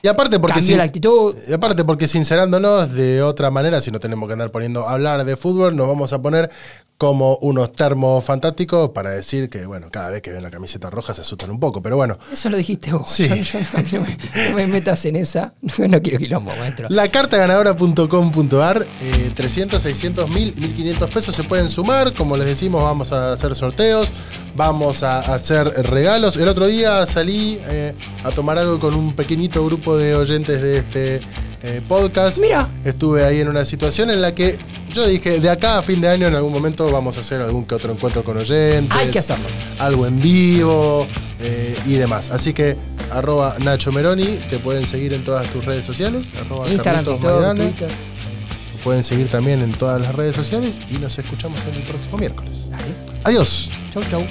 Speaker 1: Y aparte porque sin-
Speaker 2: la actitud.
Speaker 1: y aparte porque sincerándonos de otra manera, si no tenemos que andar poniendo a hablar de fútbol, nos vamos a poner como unos termos fantásticos para decir que, bueno, cada vez que ven la camiseta roja se asustan un poco, pero bueno.
Speaker 2: Eso lo dijiste vos.
Speaker 1: Sí.
Speaker 2: Yo, yo no, no me, no me metas en esa. No, quiero quilombo, maestro.
Speaker 1: La cartaganadora.com.ar, eh, 300, 600, 1000, 1500 pesos se pueden sumar. Como les decimos, vamos a hacer sorteos, vamos a hacer regalos. El otro día salí eh, a tomar algo con un pequeñito grupo de oyentes de este eh, podcast.
Speaker 2: Mira.
Speaker 1: Estuve ahí en una situación en la que yo dije, de acá a fin de año en algún momento vamos a hacer algún que otro encuentro con oyentes.
Speaker 2: Hay que hacerlo.
Speaker 1: Algo en vivo eh, y demás. Así que arroba Nacho Meroni, te pueden seguir en todas tus redes sociales. Arroba
Speaker 2: Instagram, TikTok. Twitter.
Speaker 1: Pueden seguir también en todas las redes sociales y nos escuchamos el próximo miércoles. Adiós.
Speaker 2: Chau, chau.